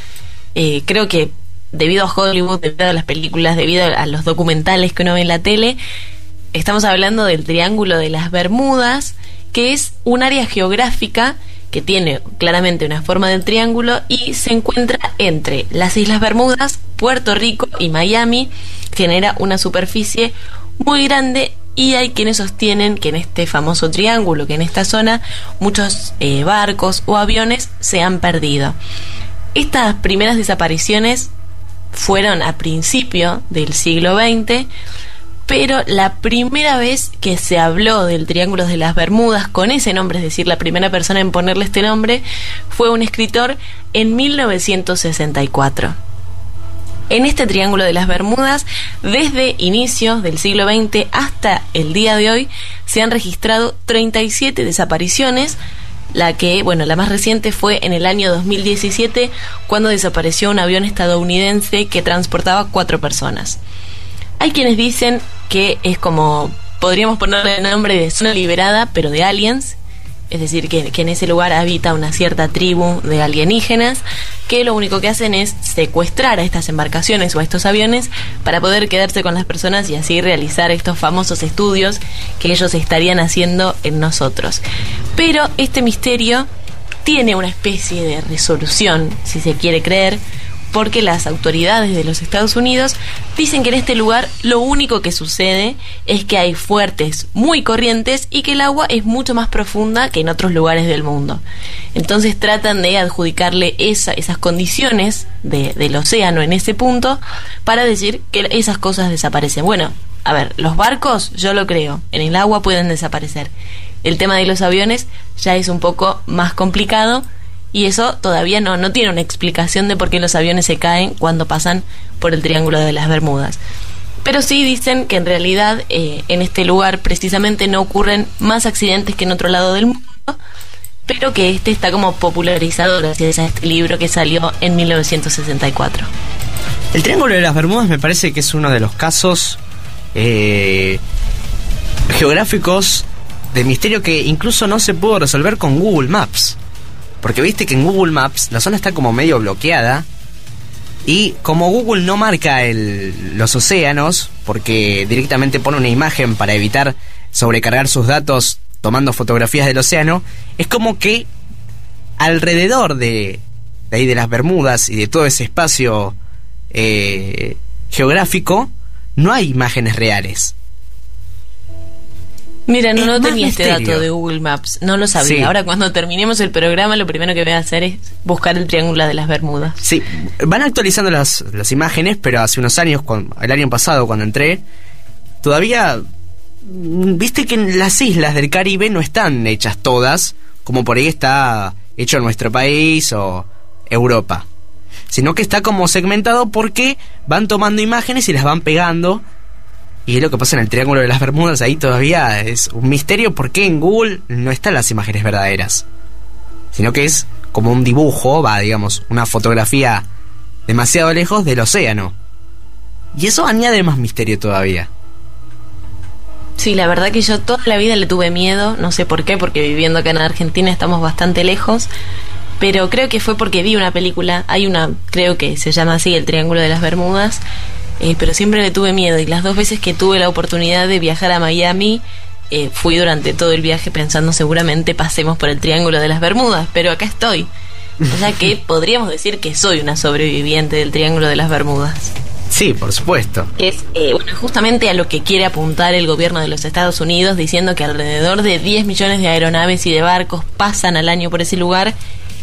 Speaker 2: eh, creo que debido a Hollywood, debido a las películas, debido a los documentales que uno ve en la tele, estamos hablando del Triángulo de las Bermudas, que es un área geográfica que tiene claramente una forma de triángulo y se encuentra entre las Islas Bermudas, Puerto Rico y Miami, genera una superficie muy grande y hay quienes sostienen que en este famoso triángulo, que en esta zona, muchos eh, barcos o aviones se han perdido. Estas primeras desapariciones fueron a principio del siglo XX, pero la primera vez que se habló del Triángulo de las Bermudas con ese nombre, es decir, la primera persona en ponerle este nombre, fue un escritor en 1964. En este Triángulo de las Bermudas, desde inicios del siglo XX hasta el día de hoy, se han registrado 37 desapariciones, la que, bueno, la más reciente fue en el año 2017, cuando desapareció un avión estadounidense que transportaba cuatro personas. Hay quienes dicen que es como, podríamos ponerle el nombre de zona liberada, pero de aliens, es decir, que, en ese lugar habita una cierta tribu de alienígenas que lo único que hacen es secuestrar a estas embarcaciones o a estos aviones para poder quedarse con las personas y así realizar estos famosos estudios que ellos estarían haciendo en nosotros. Pero este misterio tiene una especie de resolución, si se quiere creer, porque las autoridades de los Estados Unidos dicen que en este lugar lo único que sucede es que hay fuertes muy corrientes y que el agua es mucho más profunda que en otros lugares del mundo. Entonces tratan de adjudicarle esa, esas condiciones de, del océano en ese punto para decir que esas cosas desaparecen. Bueno, a ver, los barcos yo lo creo, en el agua pueden desaparecer. El tema de los aviones ya es un poco más complicado y eso todavía no, no tiene una explicación de por qué los aviones se caen cuando pasan por el Triángulo de las Bermudas. Pero sí dicen que en realidad eh, en este lugar precisamente no ocurren más accidentes que en otro lado del mundo, pero que este está como popularizado gracias a este libro que salió en 1964.
Speaker 1: El Triángulo de las Bermudas me parece que es uno de los casos eh, geográficos de misterio que incluso no se pudo resolver con Google Maps. Porque viste que en Google Maps la zona está como medio bloqueada. Y como Google no marca el, los océanos, porque directamente pone una imagen para evitar sobrecargar sus datos tomando fotografías del océano, es como que alrededor de, ahí de las Bermudas y de todo ese espacio eh, geográfico, no hay imágenes reales.
Speaker 2: Mira, no, no tenía este dato de Google Maps, no lo sabía.
Speaker 1: Sí.
Speaker 2: Ahora cuando terminemos el programa lo primero que voy a hacer es buscar el Triángulo de las Bermudas.
Speaker 1: Sí, van actualizando las, las imágenes, pero hace unos años, cuando- el año pasado cuando entré, todavía mm, viste que las islas del Caribe no están hechas todas, como por ahí está hecho en nuestro país o Europa, sino que está como segmentado porque van tomando imágenes y las van pegando. Y es lo que pasa en el Triángulo de las Bermudas, ahí todavía es un misterio porque en Google no están las imágenes verdaderas sino que es como un dibujo, va, digamos, una fotografía demasiado lejos del océano. Y eso añade más misterio todavía.
Speaker 2: Sí, la verdad que yo toda la vida le tuve miedo, no sé por qué, porque viviendo acá en Argentina estamos bastante lejos, pero creo que fue porque vi una película, hay una, creo que se llama así, El Triángulo de las Bermudas, eh, pero siempre le tuve miedo y las dos veces que tuve la oportunidad de viajar a Miami, eh, fui durante todo el viaje pensando seguramente pasemos por el Triángulo de las Bermudas, pero acá estoy. O sea que podríamos decir que soy una sobreviviente del Triángulo de las Bermudas
Speaker 1: Sí, por supuesto.
Speaker 2: es eh, bueno, justamente a lo que quiere apuntar el gobierno de los Estados Unidos, diciendo que alrededor de 10 millones de aeronaves y de barcos pasan al año por ese lugar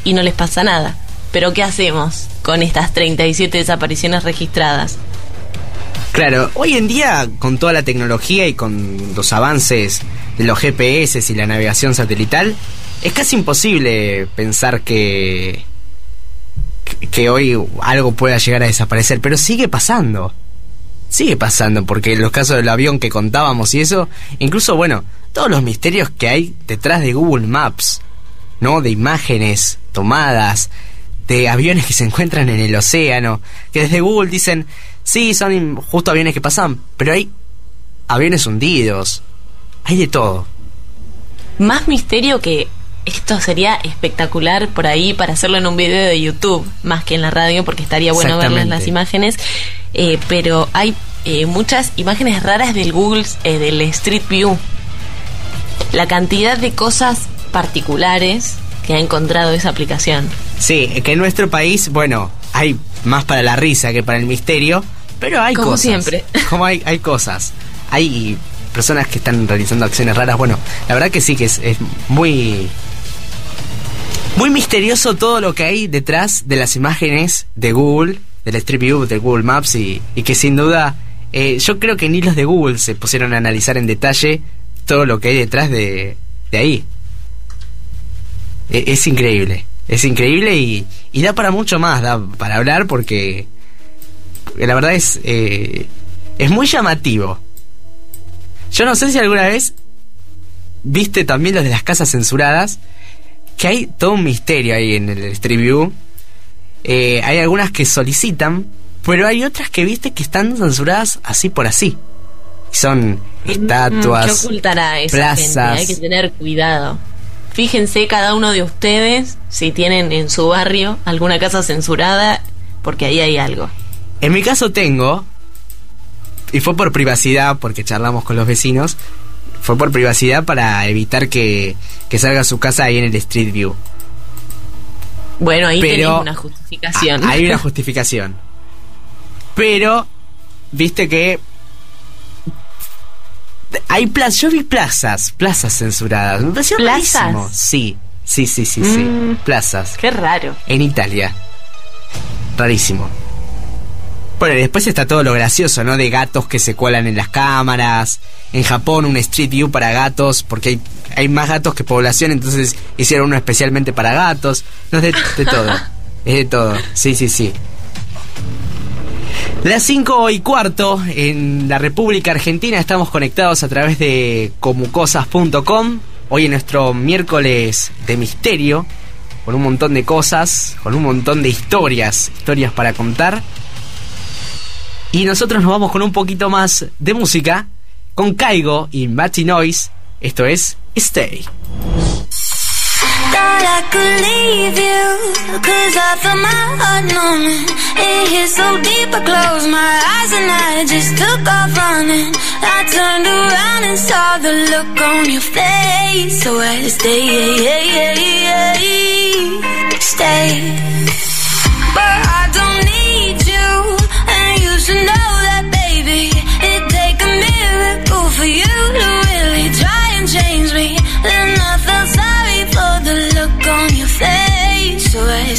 Speaker 2: y no les pasa nada. Pero ¿qué hacemos con estas 37 desapariciones registradas?
Speaker 1: Claro, hoy en día, con toda la tecnología y con los avances de los GPS y la navegación satelital, es casi imposible pensar que, que hoy algo pueda llegar a desaparecer, pero sigue pasando. Sigue pasando, porque en los casos del avión que contábamos y eso, incluso, bueno, todos los misterios que hay detrás de Google Maps, ¿no? De imágenes tomadas, de aviones que se encuentran en el océano, que desde Google dicen, sí, son justo aviones que pasan, pero hay aviones hundidos, hay de todo.
Speaker 2: Más misterio que esto sería espectacular por ahí para hacerlo en un video de YouTube, más que en la radio, porque estaría bueno ver las imágenes. Eh, pero hay eh, muchas imágenes raras del Google, eh, del Street View. La cantidad de cosas particulares que ha encontrado esa aplicación.
Speaker 1: Sí, que en nuestro país, bueno, hay más para la risa que para el misterio, pero hay
Speaker 2: Como
Speaker 1: cosas.
Speaker 2: siempre.
Speaker 1: Como hay, hay cosas. Hay personas que están realizando acciones raras. Bueno, la verdad que sí, que es, es muy muy misterioso todo lo que hay detrás de las imágenes de Google, del Street View, de Google Maps y, que sin duda eh, yo creo que ni los de Google se pusieron a analizar en detalle todo lo que hay detrás de, ahí. E, es increíble, es increíble y, da para mucho más, da para hablar porque la verdad es, eh, es muy llamativo. Yo no sé si alguna vez viste también los de las casas censuradas que hay todo un misterio ahí en el Street View. Eh, hay algunas que solicitan, pero hay otras que viste que están censuradas así por así. Son mm, estatuas,
Speaker 2: ¿Qué ocultará esa
Speaker 1: plazas.
Speaker 2: Hay que tener cuidado. Fíjense cada uno de ustedes si tienen en su barrio alguna casa censurada, porque ahí hay algo.
Speaker 1: En mi caso tengo, y fue por privacidad, porque charlamos con los vecinos, fue por privacidad para evitar que, que salga a su casa ahí en el Street View.
Speaker 2: Bueno, ahí Pero, una justificación.
Speaker 1: Hay una justificación. Pero, viste que hay plazas, yo vi plazas, plazas censuradas. Me pareció ¿Plazas? Sí, sí, sí, sí, sí. Mm. plazas.
Speaker 2: Qué raro.
Speaker 1: En Italia. Rarísimo. Bueno, y después está todo lo gracioso, ¿no? De gatos que se cuelan en las cámaras. En Japón, un Street View para gatos, porque hay, hay más gatos que población, entonces hicieron uno especialmente para gatos. No, es de, todo. es de todo. Sí, sí, sí. Las 5 y cuarto en la República Argentina estamos conectados a través de comucosas.com. Hoy en nuestro miércoles de misterio, con un montón de cosas, con un montón de historias, historias para contar. Y nosotros nos vamos con un poquito más de música con Caigo y Matty Noise. Esto es Stay. Thought my eyes and I just took off running. I turned around and saw the look on your face. So I stay, stay. You to really try and change me. Then I sorry for the look on your face, so I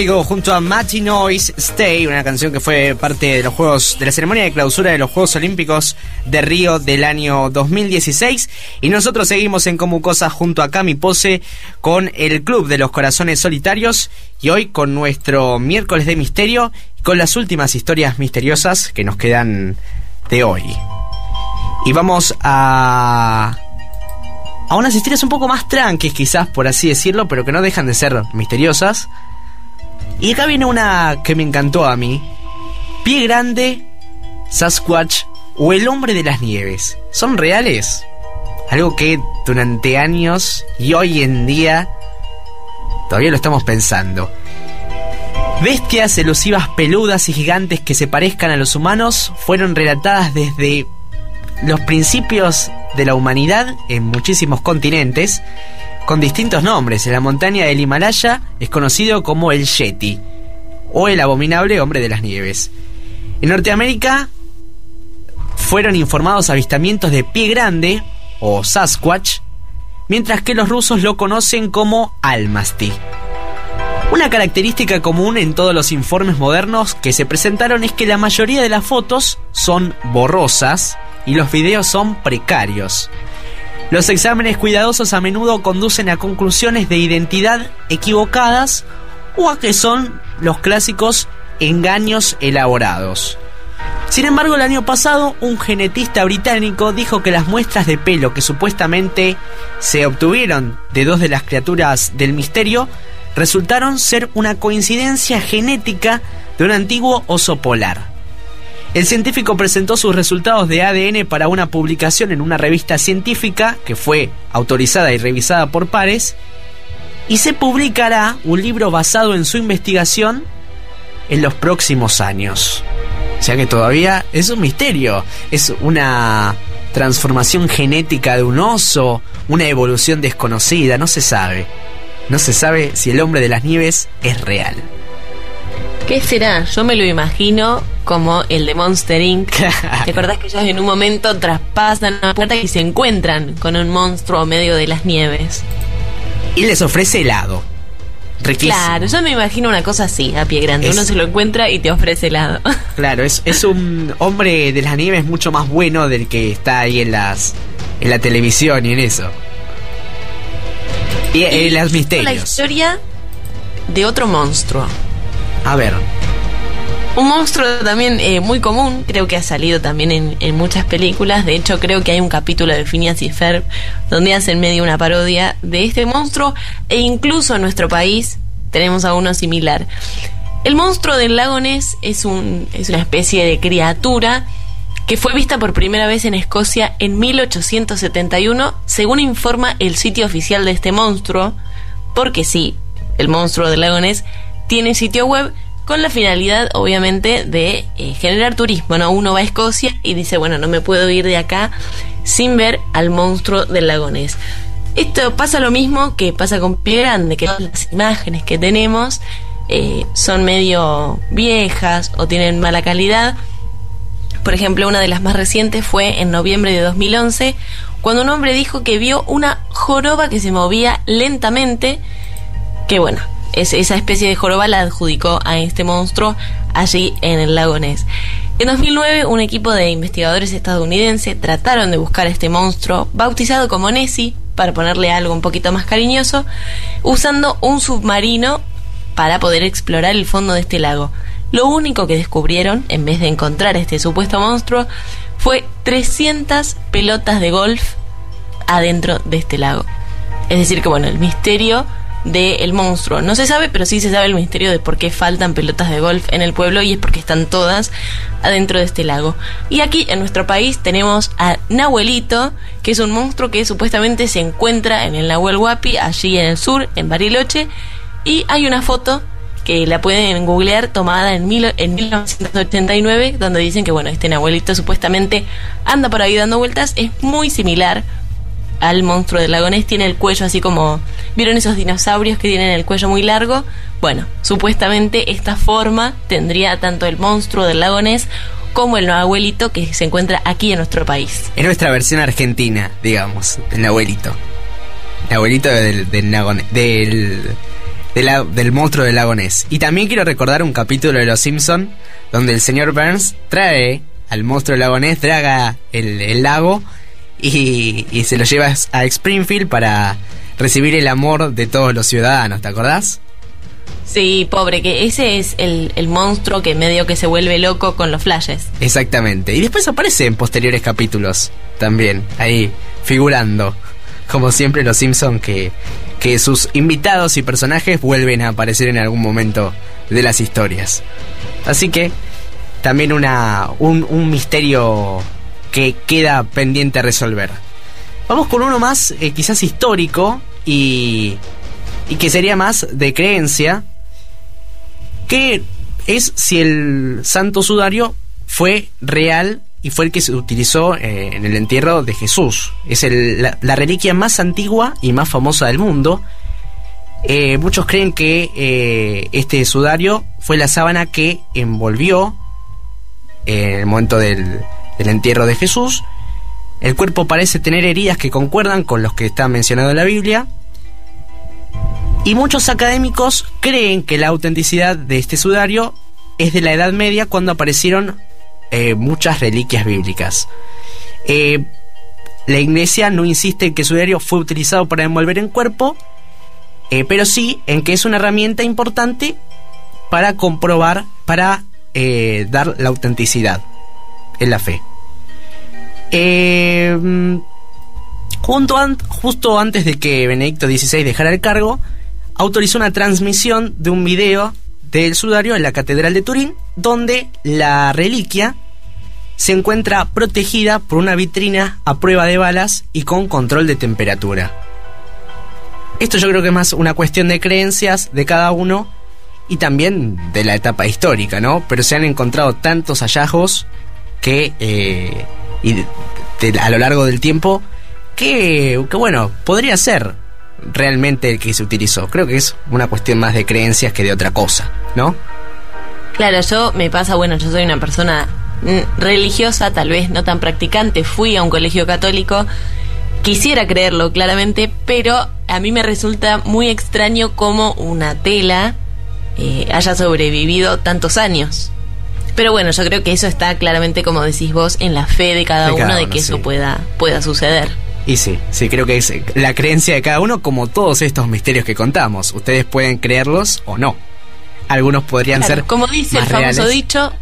Speaker 1: Junto a Matty Noise Stay, una canción que fue parte de los Juegos, de la ceremonia de clausura de los Juegos Olímpicos de Río del año 2016. Y nosotros seguimos en Comucosa junto a Cami Pose con el Club de los Corazones Solitarios y hoy con nuestro miércoles de misterio y con las últimas historias misteriosas que nos quedan de hoy. Y vamos a a unas historias un poco más tranquilas, quizás por así decirlo, pero que no dejan de ser misteriosas. Y acá viene una que me encantó a mí. Pie grande, Sasquatch o el hombre de las nieves. ¿Son reales? Algo que durante años y hoy en día todavía lo estamos pensando. Bestias elusivas peludas y gigantes que se parezcan a los humanos fueron relatadas desde los principios de la humanidad en muchísimos continentes con distintos nombres. En la montaña del Himalaya es conocido como el Yeti o el abominable hombre de las nieves. En Norteamérica fueron informados avistamientos de pie grande o Sasquatch, mientras que los rusos lo conocen como Almasty. Una característica común en todos los informes modernos que se presentaron es que la mayoría de las fotos son borrosas y los videos son precarios. Los exámenes cuidadosos a menudo conducen a conclusiones de identidad equivocadas o a que son los clásicos engaños elaborados. Sin embargo, el año pasado, un genetista británico dijo que las muestras de pelo que supuestamente se obtuvieron de dos de las criaturas del misterio resultaron ser una coincidencia genética de un antiguo oso polar. El científico presentó sus resultados de ADN para una publicación en una revista científica que fue autorizada y revisada por pares y se publicará un libro basado en su investigación en los próximos años. O sea que todavía es un misterio, es una transformación genética de un oso, una evolución desconocida, no se sabe. No se sabe si el hombre de las nieves es real.
Speaker 2: ¿Qué será? Yo me lo imagino como el de Monster Inc. ¿Te acordás que ellos en un momento traspasan una puerta y se encuentran con un monstruo medio de las nieves?
Speaker 1: Y les ofrece helado. Riquísimo.
Speaker 2: Claro, yo me imagino una cosa así, a pie grande. Uno se lo encuentra y te ofrece helado.
Speaker 1: Claro, es, es un hombre de las nieves mucho más bueno del que está ahí en las en la televisión y en eso. Y, en las misterios.
Speaker 2: La historia de otro monstruo.
Speaker 1: A ver.
Speaker 2: Un monstruo también eh, muy común, creo que ha salido también en, muchas películas. De hecho, creo que hay un capítulo de Phineas y Ferb donde hacen medio una parodia de este monstruo. E incluso en nuestro país tenemos a uno similar. El monstruo del lago Ness es, un, es una especie de criatura que fue vista por primera vez en Escocia en 1871, según informa el sitio oficial de este monstruo. Porque sí, el monstruo del lago Ness tiene sitio web con la finalidad, obviamente, de eh, generar turismo. ¿no? Uno va a Escocia y dice, bueno, no me puedo ir de acá sin ver al monstruo del lago Ness. Esto pasa lo mismo que pasa con Pie Grande, que todas las imágenes que tenemos eh, son medio viejas o tienen mala calidad. Por ejemplo, una de las más recientes fue en noviembre de 2011, cuando un hombre dijo que vio una joroba que se movía lentamente, que bueno, esa especie de joroba la adjudicó a este monstruo allí en el lago Ness. En 2009, un equipo de investigadores estadounidenses trataron de buscar a este monstruo, bautizado como Nessie, para ponerle algo un poquito más cariñoso, usando un submarino para poder explorar el fondo de este lago. Lo único que descubrieron, en vez de encontrar este supuesto monstruo, fue 300 pelotas de golf adentro de este lago. Es decir, que bueno, el misterio del monstruo. No se sabe, pero sí se sabe el misterio de por qué faltan pelotas de golf en el pueblo y es porque están todas adentro de este lago. Y aquí en nuestro país tenemos a Nahuelito, que es un monstruo que supuestamente se encuentra en el Nahuel Huapi, allí en el sur, en Bariloche, y hay una foto que la pueden googlear tomada en, mil, en 1989, donde dicen que bueno, este Nahuelito supuestamente anda por ahí dando vueltas, es muy similar al monstruo del lago Ness tiene el cuello así como vieron esos dinosaurios que tienen el cuello muy largo bueno supuestamente esta forma tendría tanto el monstruo del lago Ness como el abuelito que se encuentra aquí en nuestro país.
Speaker 1: Es nuestra versión argentina digamos el abuelito el abuelito del del, del del monstruo del lago Ness. Y también quiero recordar un capítulo de Los Simpson donde el señor Burns trae al monstruo del lago Ness, draga el, lago y, y, se lo lleva a Springfield para recibir el amor de todos los ciudadanos, ¿te acordás?
Speaker 2: Sí, pobre, que ese es el, el, monstruo que medio que se vuelve loco con los flashes.
Speaker 1: Exactamente. Y después aparece en posteriores capítulos también, ahí, figurando. Como siempre los Simpson que, que sus invitados y personajes vuelven a aparecer en algún momento de las historias. Así que también una, un, un misterio que queda pendiente a resolver. Vamos con uno más, eh, quizás histórico y, y que sería más de creencia, que es si el santo sudario fue real y fue el que se utilizó eh, en el entierro de Jesús. Es la, reliquia más antigua y más famosa del mundo. Eh, muchos creen que este sudario fue la sábana que envolvió en el momento del, del, entierro de Jesús. El cuerpo parece tener heridas que concuerdan con los que están mencionados en la Biblia. Y muchos académicos creen que la autenticidad de este sudario es de la Edad Media cuando aparecieron eh, muchas reliquias bíblicas. Eh, la iglesia no insiste en que el sudario fue utilizado para envolver en cuerpo, eh, pero sí en que es una herramienta importante para comprobar, para dar la autenticidad en la fe. Justo antes de que Benedicto XVI dejara el cargo, autorizó una transmisión de un video del sudario en la Catedral de Turín, donde la reliquia se encuentra protegida por una vitrina a prueba de balas y con control de temperatura. Esto yo creo que es más una cuestión de creencias de cada uno y también de la etapa histórica, ¿no? Pero se han encontrado tantos hallazgos que eh, y a lo largo del tiempo que, que bueno, podría ser realmente el que se utilizó. Creo que es una cuestión más de creencias que de otra cosa, ¿no?
Speaker 2: Claro, yo me pasa, bueno, yo soy una persona religiosa, tal vez no tan practicante, fui a un colegio católico, quisiera creerlo claramente, pero a mí me resulta muy extraño cómo una tela eh, haya sobrevivido tantos años. Pero bueno, yo creo que eso está claramente, como decís vos, en la fe de cada, uno, de que eso pueda, pueda suceder.
Speaker 1: Y sí, sí, creo que es la creencia de cada uno, como todos estos misterios que contamos. Ustedes pueden creerlos o no. Algunos podrían ser.
Speaker 2: Como dice el famoso dicho,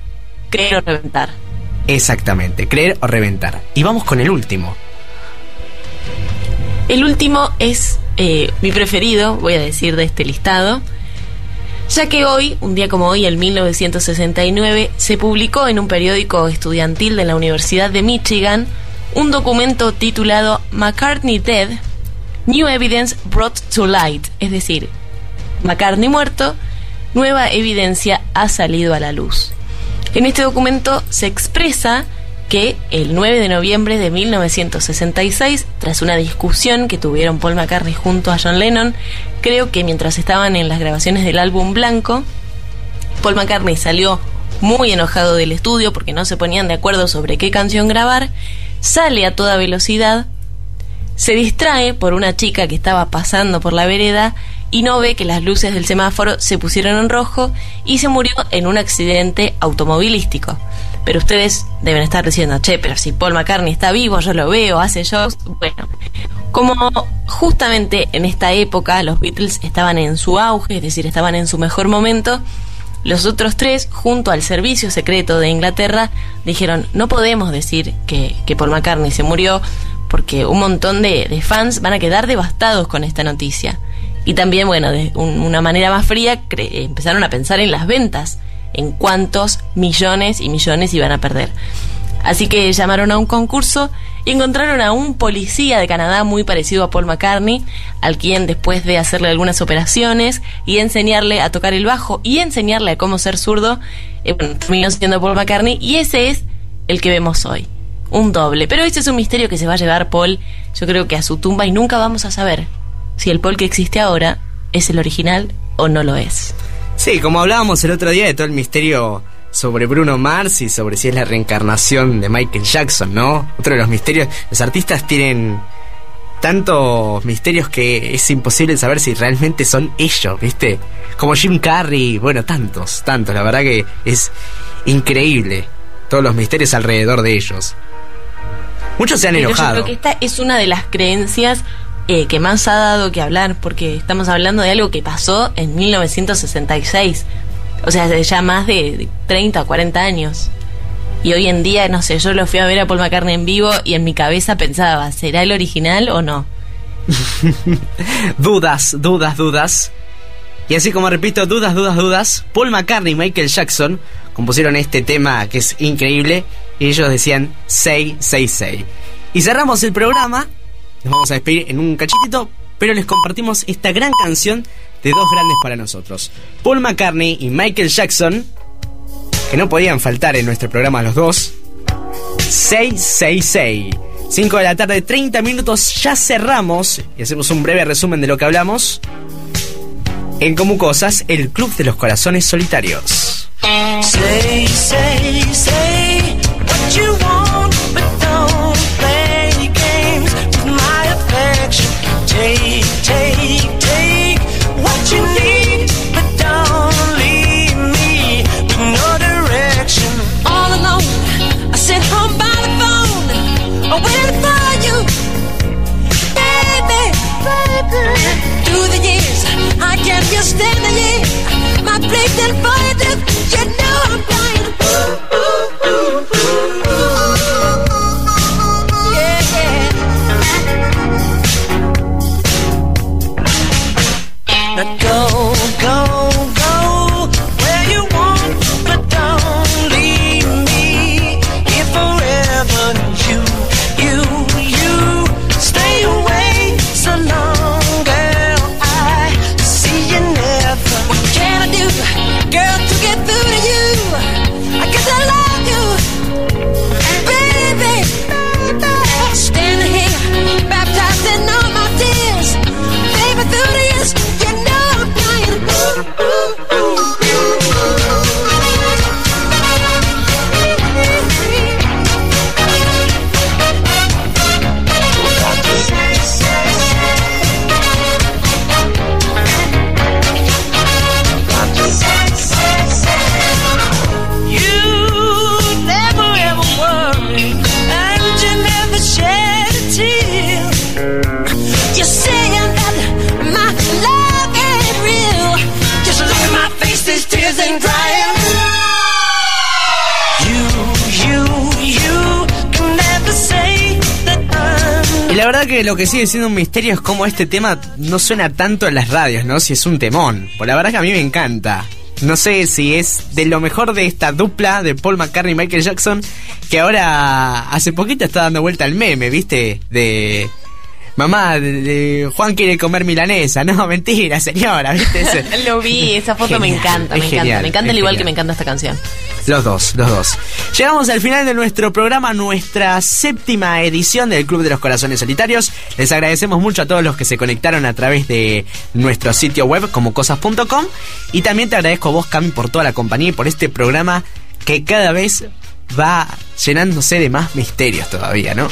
Speaker 2: creer o reventar.
Speaker 1: Exactamente, creer o reventar. Y vamos con el último.
Speaker 2: El último es eh, mi preferido, voy a decir, de este listado. Ya que hoy, un día como hoy, en 1969, se publicó en un periódico estudiantil de la Universidad de Michigan un documento titulado McCartney Dead, New Evidence Brought to Light, es decir, McCartney muerto, nueva evidencia ha salido a la luz. En este documento se expresa que el 9 de noviembre de 1966, tras una discusión que tuvieron Paul McCartney junto a John Lennon, creo que mientras estaban en las grabaciones del álbum Blanco, Paul McCartney salió muy enojado del estudio porque no se ponían de acuerdo sobre qué canción grabar sale a toda velocidad, se distrae por una chica que estaba pasando por la vereda y no ve que las luces del semáforo se pusieron en rojo y se murió en un accidente automovilístico. Pero ustedes deben estar diciendo, che, pero si Paul McCartney está vivo, yo lo veo, hace shows. Bueno, como justamente en esta época los Beatles estaban en su auge, es decir, estaban en su mejor momento, los otros tres, junto al servicio secreto de Inglaterra, dijeron, no podemos decir que, que Paul McCartney se murió porque un montón de, fans van a quedar devastados con esta noticia. Y también, bueno, de una manera más fría, empezaron a pensar en las ventas, en cuántos millones y millones iban a perder. Así que llamaron a un concurso y encontraron a un policía de Canadá muy parecido a Paul McCartney, al quien después de hacerle algunas operaciones y enseñarle a tocar el bajo y enseñarle a cómo ser zurdo, eh, terminó siendo Paul McCartney y ese es el que vemos hoy. Un doble. Pero ese es un misterio que se va a llevar Paul, yo creo que a su tumba y nunca vamos a saber si el Paul que existe ahora es el original o no lo es.
Speaker 1: Sí, como hablábamos el otro día de todo el misterio sobre Bruno Mars y sobre si es la reencarnación de Michael Jackson, ¿no? Otro de los misterios. Los artistas tienen tantos misterios que es imposible saber si realmente son ellos, ¿viste? Como Jim Carrey, bueno, tantos, tantos, la verdad que es increíble todos los misterios alrededor de ellos. Muchos se han enojado.
Speaker 2: Yo creo que esta es una de las creencias eh, que más ha dado que hablar, porque estamos hablando de algo que pasó en 1966. O sea, hace ya más de 30 o 40 años. Y hoy en día, no sé, yo lo fui a ver a Paul McCartney en vivo y en mi cabeza pensaba, ¿será el original o no?
Speaker 1: dudas, dudas, dudas. Y así como repito, dudas, dudas, dudas, Paul McCartney y Michael Jackson compusieron este tema que es increíble y ellos decían 666. Y cerramos el programa, nos vamos a despedir en un cachitito, pero les compartimos esta gran canción de dos grandes para nosotros, Paul McCartney y Michael Jackson, que no podían faltar en nuestro programa los dos. 666. 5 de la tarde, 30 minutos, ya cerramos y hacemos un breve resumen de lo que hablamos. En Como Cosas, el Club de los Corazones Solitarios. 666 que sigue siendo un misterio es cómo este tema no suena tanto en las radios, ¿no? Si es un temón. Por la verdad que a mí me encanta. No sé si es de lo mejor de esta dupla de Paul McCartney y Michael Jackson, que ahora hace poquito está dando vuelta al meme, ¿viste? De mamá, de, Juan quiere comer milanesa. No, mentira, señora, ¿viste?
Speaker 2: Lo vi, esa foto me encanta, me encanta. Me encanta al igual que me encanta esta canción.
Speaker 1: Los dos, los dos. Llegamos al final de nuestro programa, nuestra séptima edición del Club de los Corazones Solitarios. Les agradecemos mucho a todos los que se conectaron a través de nuestro sitio web como cosas.com. Y también te agradezco a vos, Cami, por toda la compañía y por este programa que cada vez va llenándose de más misterios todavía, ¿no?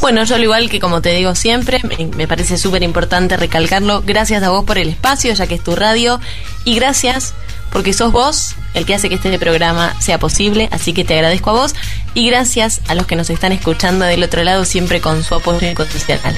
Speaker 2: Bueno, yo al igual que como te digo siempre, me, parece súper importante recalcarlo. Gracias a vos por el espacio, ya que es tu radio. Y gracias porque sos vos el que hace que este programa sea posible, así que te agradezco a vos y gracias a los que nos están escuchando del otro lado siempre con su apoyo incondicional.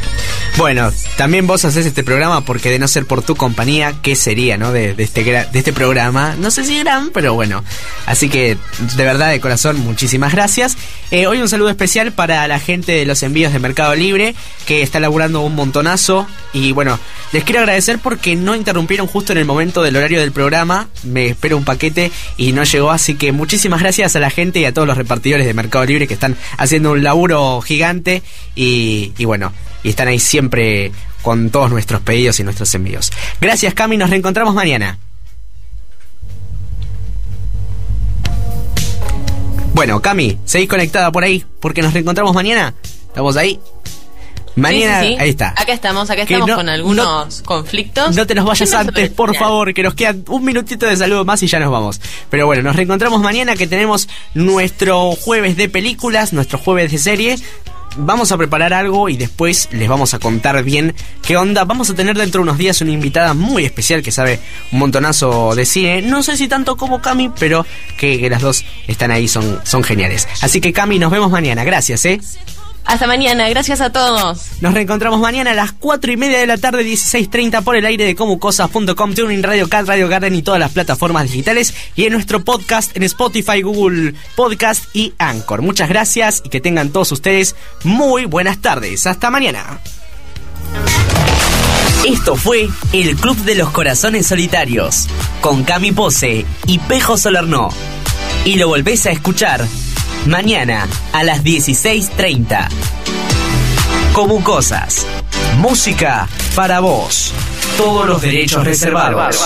Speaker 1: Bueno, también vos haces este programa porque de no ser por tu compañía, ¿qué sería, no? De, este, de este programa. No sé si gran, pero bueno. Así que, de verdad, de corazón, muchísimas gracias. Eh, hoy un saludo especial para la gente de los envíos de Mercado Libre, que está laburando un montonazo. Y bueno, les quiero agradecer porque no interrumpieron justo en el momento del horario del programa. Me espero un paquete y no llegó, así que muchísimas gracias a la gente y a todos los repartidores de Mercado Libre que están haciendo un laburo gigante y, y bueno, y están ahí siempre con todos nuestros pedidos y nuestros envíos. Gracias Cami, nos reencontramos mañana. Bueno, Cami, seguís conectada por ahí porque nos reencontramos mañana. ¿Estamos ahí? Mañana, ahí está.
Speaker 2: Acá estamos, acá estamos con algunos conflictos.
Speaker 1: No te nos vayas antes, por favor, que nos queda un minutito de saludo más y ya nos vamos. Pero bueno, nos reencontramos mañana que tenemos nuestro jueves de películas, nuestro jueves de series. vamos a preparar algo y después les vamos a contar bien qué onda. Vamos a tener dentro de unos días una invitada muy especial que sabe un montonazo de cine. No sé si tanto como Cami, pero que, las dos están ahí, son, son geniales. Así que Cami, nos vemos mañana. Gracias, ¿eh?
Speaker 2: Hasta mañana, gracias a todos.
Speaker 1: Nos reencontramos mañana a las 4 y media de la tarde, 16.30 por el aire de comucosas.com, Tuning Radio Cat, Radio Garden y todas las plataformas digitales y en nuestro podcast en Spotify, Google Podcast y Anchor. Muchas gracias y que tengan todos ustedes muy buenas tardes. Hasta mañana. Esto fue el Club de los Corazones Solitarios con Cami Pose y Pejo Solarno. Y lo volvés a escuchar Mañana a las 16.30. Como cosas. Música para vos. Todos los derechos reservados.